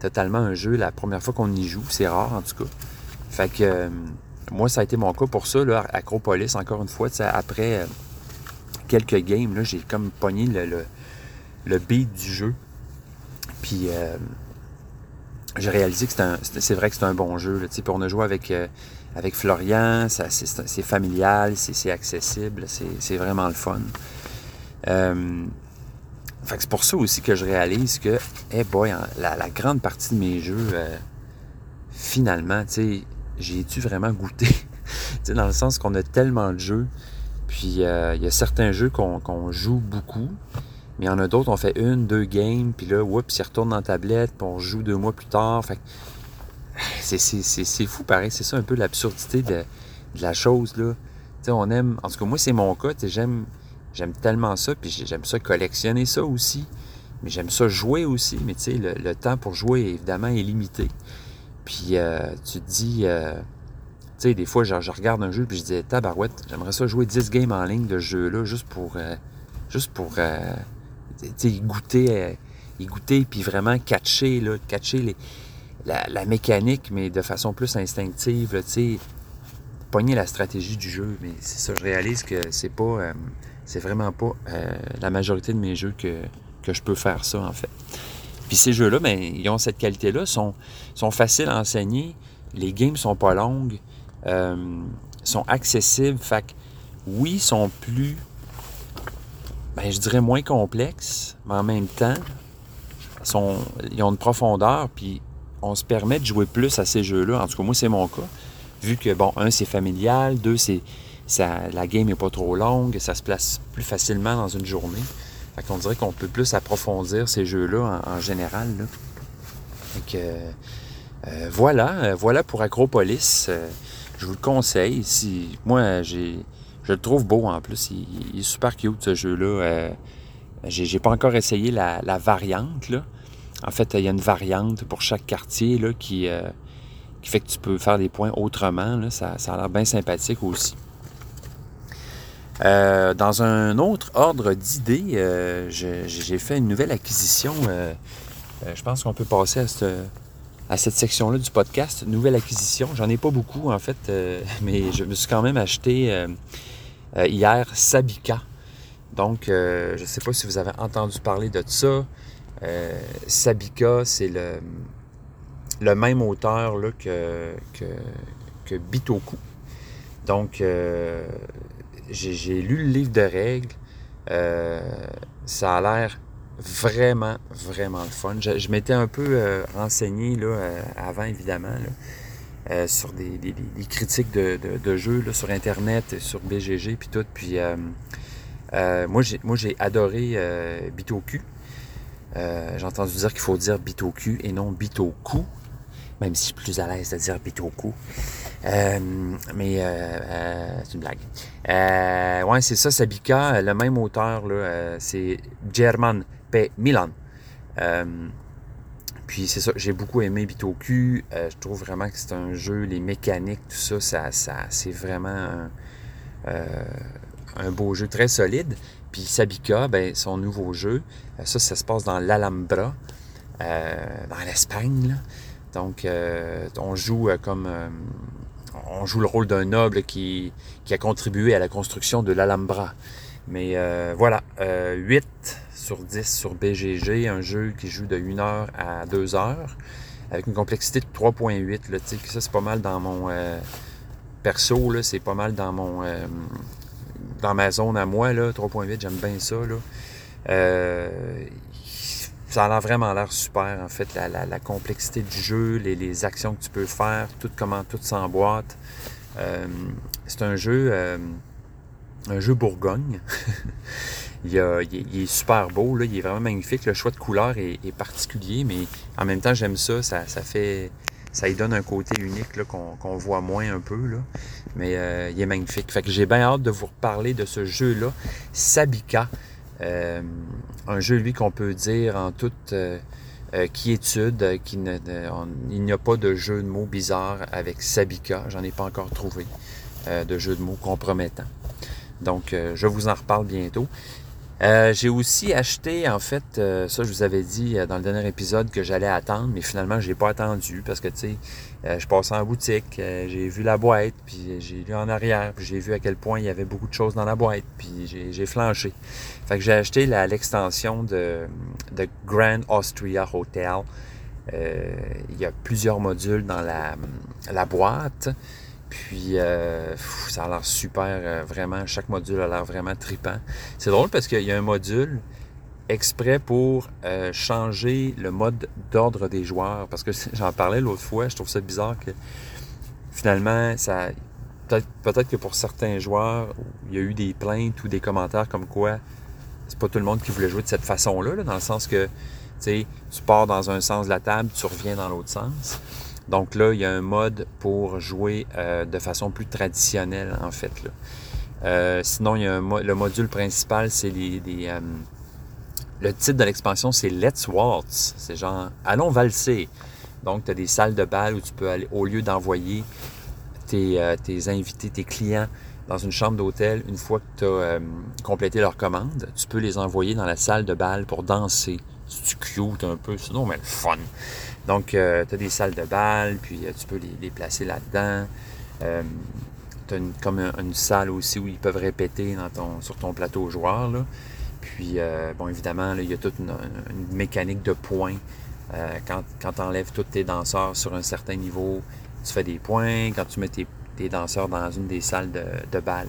Speaker 3: totalement un jeu la première fois qu'on y joue, c'est rare en tout cas. Fait que euh, moi, ça a été mon cas pour ça, là, Acropolis, encore une fois, après quelques games, là, j'ai comme pogné le, le, le beat du jeu. Puis euh, j'ai réalisé que c'est vrai que c'est un bon jeu. Là, puis on a joué avec, euh, avec Florian, c'est familial, c'est accessible, c'est vraiment le fun. Euh, c'est pour ça aussi que je réalise que, la, grande partie de mes jeux, euh, finalement, tu j'ai dû vraiment sais, dans le sens qu'on a tellement de jeux. Puis il y a certains jeux qu'on joue beaucoup, mais il y en a d'autres, on fait une, deux games, puis là, oups, ils retournent dans la tablette, puis on joue deux mois plus tard. Fait c'est- fou pareil, c'est ça un peu l'absurdité de, la chose, là. Tu sais, on aime, en tout cas, moi, c'est mon cas, j'aime tellement ça, puis j'aime ça collectionner ça aussi. Mais j'aime ça jouer aussi, mais tu sais, le, le temps pour jouer, évidemment, est limité. Puis euh, tu te dis, euh, tu sais, des fois, je, je regarde un jeu, puis je dis, tabarouette, j'aimerais ça jouer 10 games en ligne de jeu-là, juste pour, euh, juste pour, y goûter, euh, y goûter, puis vraiment catcher, là, catcher les, la, mécanique, mais de façon plus instinctive, là, la stratégie du jeu. Mais c'est ça, je réalise que c'est pas, euh, c'est vraiment pas euh, la majorité de mes jeux que, que je peux faire ça, en fait. Puis ces jeux-là, ben, ils ont cette qualité-là, sont, sont faciles à enseigner, les games sont pas longues, euh, sont accessibles, fait oui, sont plus, ben, je dirais moins complexes, mais en même temps, ils ont une profondeur, puis on se permet de jouer plus à ces jeux-là. En tout cas, moi, c'est mon cas. Vu que, bon, un, c'est familial, deux, c'est ça, la game n'est pas trop longue, ça se place plus facilement dans une journée. Fait qu'on dirait qu'on peut plus approfondir ces jeux-là en, général. Là. Que, euh, voilà, euh, voilà pour Acropolis. Euh, je vous le conseille. Si, moi, j'ai, je le trouve beau en plus. Il, est super cute ce jeu-là. Euh, j'ai, pas encore essayé la, variante. En fait, il y a une variante pour chaque quartier là, qui, euh, fait que tu peux faire des points autrement. Ça, ça a l'air bien sympathique aussi. Euh, dans un autre ordre d'idées, euh, j'ai fait une nouvelle acquisition. je pense qu'on peut passer à cette, à cette section-là du podcast. Nouvelle acquisition. J'en ai pas beaucoup, en fait, euh, mais je me suis quand même acheté euh, euh, hier Sabika. Donc, je ne sais pas si vous avez entendu parler de ça. Sabika, c'est le, même auteur que, Bitoku. Donc, j'ai lu le livre de règles. Ça a l'air vraiment, vraiment le fun. Je, je m'étais un peu euh, renseigné là, euh, avant, évidemment, euh, sur des, des- critiques de, de- jeux là, sur Internet, sur BGG, puis tout. Puis moi, j'ai adoré Bitoku. J'ai entendu dire qu'il faut dire Bitoku et non Bitoku, même si je suis plus à l'aise de dire Bitoku. Mais c'est une blague. Ouais, c'est ça, Sabika, le même auteur, c'est German Milan. Euh, puis c'est ça, j'ai beaucoup aimé Bitoku. Euh, je trouve vraiment que c'est un jeu, les mécaniques, tout ça, ça, c'est vraiment un, euh, un beau jeu très solide. Puis Sabika, ben, son nouveau jeu, ça, ça se passe dans l'Alhambra, dans l'Espagne. Donc, on joue comme. on joue le rôle d'un noble qui, qui a contribué à la construction de l'Alhambra. Mais voilà, euh, 8 sur 10 sur BGG, un jeu qui joue de 1 heure à 2 heures, avec une complexité de 3.8. là, tu sais, que Ça, c'est pas mal dans mon euh, perso, c'est pas mal dans mon euh, dans ma zone à moi, là, 3.8, j'aime bien ça. Euh, ça a vraiment l'air super, en fait, la, la- complexité du jeu, les, les actions que tu peux faire, tout comment tout s'emboîte. C'est un jeu, un jeu Bourgogne. il, est, super beau, il est vraiment magnifique. Le choix de couleur est, particulier, mais en même temps, j'aime ça. Ça, ça fait, ça y donne un côté unique qu'on, voit moins un peu. Mais euh, il est magnifique. Fait que j'ai bien hâte de vous reparler de ce jeu-là, Sabika. Euh, un jeu, lui, qu'on peut dire en toute euh, quiétude, il n'y a pas de jeu de mots bizarre avec Sabika. J'en ai pas encore trouvé de jeu de mots compromettant. Donc, euh, je vous en reparle bientôt. Euh, j'ai aussi acheté, en fait, euh, ça je vous avais dit dans le dernier épisode que j'allais attendre, mais finalement je l'ai pas attendu parce que tu sais, je passais en boutique, j'ai vu la boîte, puis j'ai lu en arrière, puis j'ai vu à quel point il y avait beaucoup de choses dans la boîte, puis j'ai flanché. Fait que j'ai acheté l'extension de, Grand Austria Hotel. Il y a plusieurs modules dans la boîte. Puis euh, ça a l'air super, euh, vraiment, chaque module a l'air vraiment tripant. C'est drôle parce qu'il y a un module exprès pour euh, changer le mode d'ordre des joueurs. Parce que j'en parlais l'autre fois, je trouve ça bizarre que finalement, ça peut-être peut-être que pour certains joueurs, il y a eu des plaintes ou des commentaires comme quoi c'est pas tout le monde qui voulait jouer de cette façon-là, là, dans le sens que tu pars dans un sens de la table, tu reviens dans l'autre sens. Donc là, il y a un mode pour jouer euh, de façon plus traditionnelle, en fait. Euh, sinon, le module principal, c'est euh, le titre de l'expansion, c'est Let's Waltz. C'est genre Allons valser. Donc, tu as des salles de bal où tu peux aller, au lieu d'envoyer tes, invités, tes clients dans une chambre d'hôtel, une fois que tu as complété leur commande, tu peux les envoyer dans la salle de bal pour danser. C'est cute un peu, sinon, mais le fun. Donc, tu as des salles de bal, puis euh, tu peux les, placer là-dedans. Euh, tu as comme un- une salle aussi où ils peuvent répéter sur ton plateau joueur. Puis, euh, bon, évidemment, il y a toute une, mécanique de points. Euh, quand quand tu enlèves tous tes danseurs sur un certain niveau, tu fais des points. Quand tu mets tes, tes danseurs dans une des salles de, de bal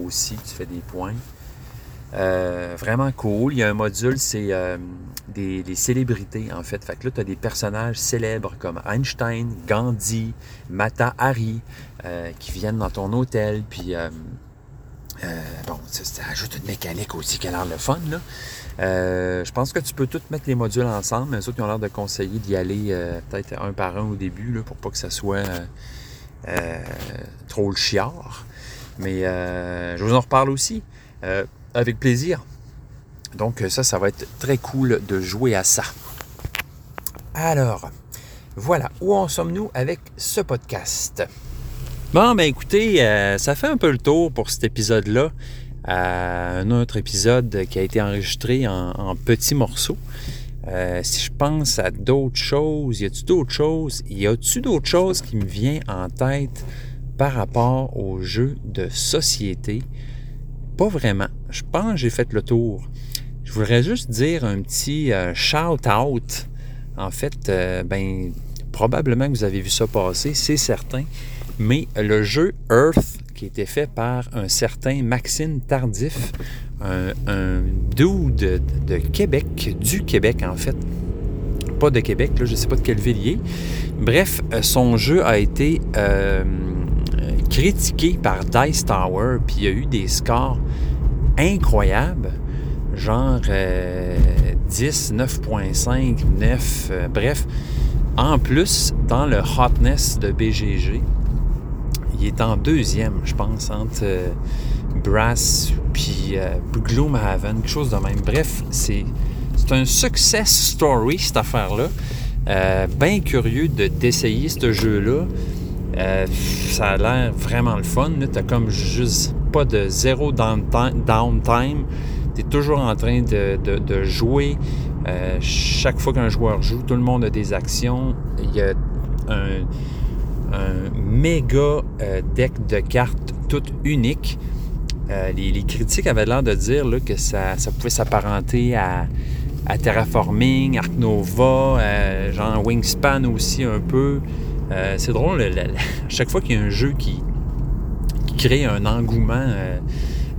Speaker 3: aussi, tu fais des points. Euh, vraiment cool. Il y a un module, c'est euh, des, célébrités, en fait. Fait que là, tu as des personnages célèbres comme Einstein, Gandhi, Mata Hari, euh, qui viennent dans ton hôtel. Puis, bon, ça, ajoute une mécanique aussi qui a l'air le fun, là. Je pense que tu peux tous mettre les modules ensemble, mais eux autres, ils ont l'air de conseiller d'y aller peut-être un par un au début, là, pour pas que ça soit trop le chiard. Mais je vous en reparle aussi. Avec plaisir. Donc ça, ça va être très cool de jouer à ça. Alors, voilà, où en sommes-nous avec ce podcast? Bon, ben écoutez, euh, ça fait un peu le tour pour cet épisode-là. Euh, un autre épisode qui a été enregistré en, petits morceaux. Euh, si je pense à d'autres choses, y a-tu d'autres choses? Y a-tu d'autres choses qui me viennent en tête par rapport aux jeux de société? Pas vraiment. Je pense que j'ai fait le tour. Je voudrais juste dire un petit euh, shout-out. En fait, euh, ben, probablement que vous avez vu ça passer, c'est certain. Mais le jeu Earth qui été fait par un certain Maxime Tardif, un, un de, Québec, du Québec en fait. Pas de Québec, là, je ne sais pas de quelle ville il est. Bref, euh, son jeu a été critiqué par Dice Tower, puis il y a eu des scores incroyables, genre euh, 10, 9.5, 9, euh, bref. En plus, dans le hotness de BGG, il est en deuxième, je pense, entre euh, Brass puis euh, Gloomhaven, quelque chose de même. Bref, c'est un success story, cette affaire-là. Euh, Bien curieux de- d'essayer ce jeu-là. Euh, ça a l'air vraiment le fun. Tu comme juste pas de zéro downtime. Tu es toujours en train de, jouer. Euh, chaque fois qu'un joueur joue, tout le monde a des actions. Il y a un, méga euh, deck de cartes toutes uniques. Les, critiques avaient l'air de dire que ça, pouvait s'apparenter à, à Terraforming, Arc Nova, genre Wingspan aussi un peu. Euh, c'est drôle, le- le- à chaque fois qu'il y a un jeu qui, crée un engouement euh,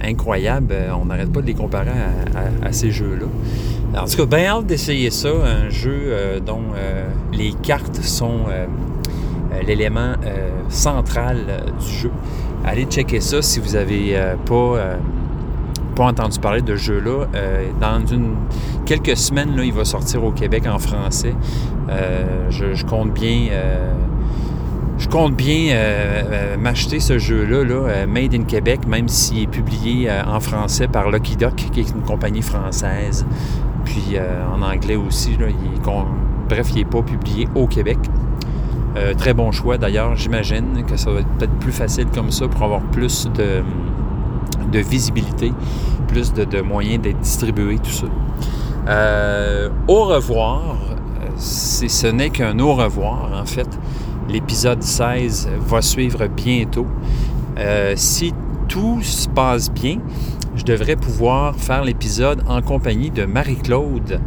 Speaker 3: incroyable, euh, on n'arrête pas de les comparer à, ces jeux-là. En tout cas, bien hâte d'essayer ça, un jeu dont les cartes sont l'élément central du jeu. Allez checker ça si vous n'avez pas, entendu parler de jeu-là. Dans quelques semaines, il va sortir au Québec en français. Je, compte bien. Je compte bien euh, euh, m'acheter ce jeu-là, là, euh, Made in Québec, même s'il est publié en français par Lucky Duck, qui est une compagnie française. Puis en anglais aussi, bref, il n'est pas publié au Québec. Très bon choix d'ailleurs, j'imagine que ça va être peut-être plus facile comme ça pour avoir plus de, visibilité, plus de, moyens d'être distribué, tout ça. Au revoir, ce n'est qu'un au revoir en fait. L'épisode 16 va suivre bientôt. Euh, si tout se passe bien, je devrais pouvoir faire l'épisode en compagnie de Marie-Claude,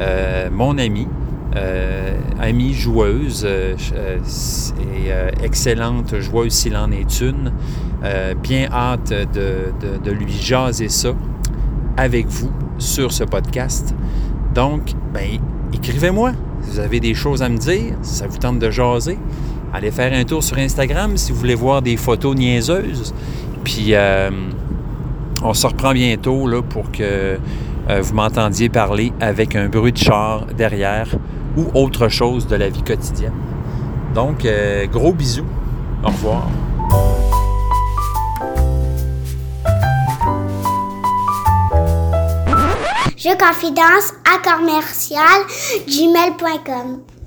Speaker 3: euh, mon amie, euh, amie joueuse et excellente joueuse s'il en est une. Bien hâte de, de- de lui jaser ça avec vous sur ce podcast. Donc, ben, écrivez-moi. Si vous avez des choses à me dire, si ça vous tente de jaser, allez faire un tour sur Instagram si vous voulez voir des photos niaiseuses. Puis, euh, on se reprend bientôt là, pour que euh, vous m'entendiez parler avec un bruit de char derrière ou autre chose de la vie quotidienne. Donc, euh, gros bisous. Au revoir.
Speaker 4: Je confidence à commercial gmail.com.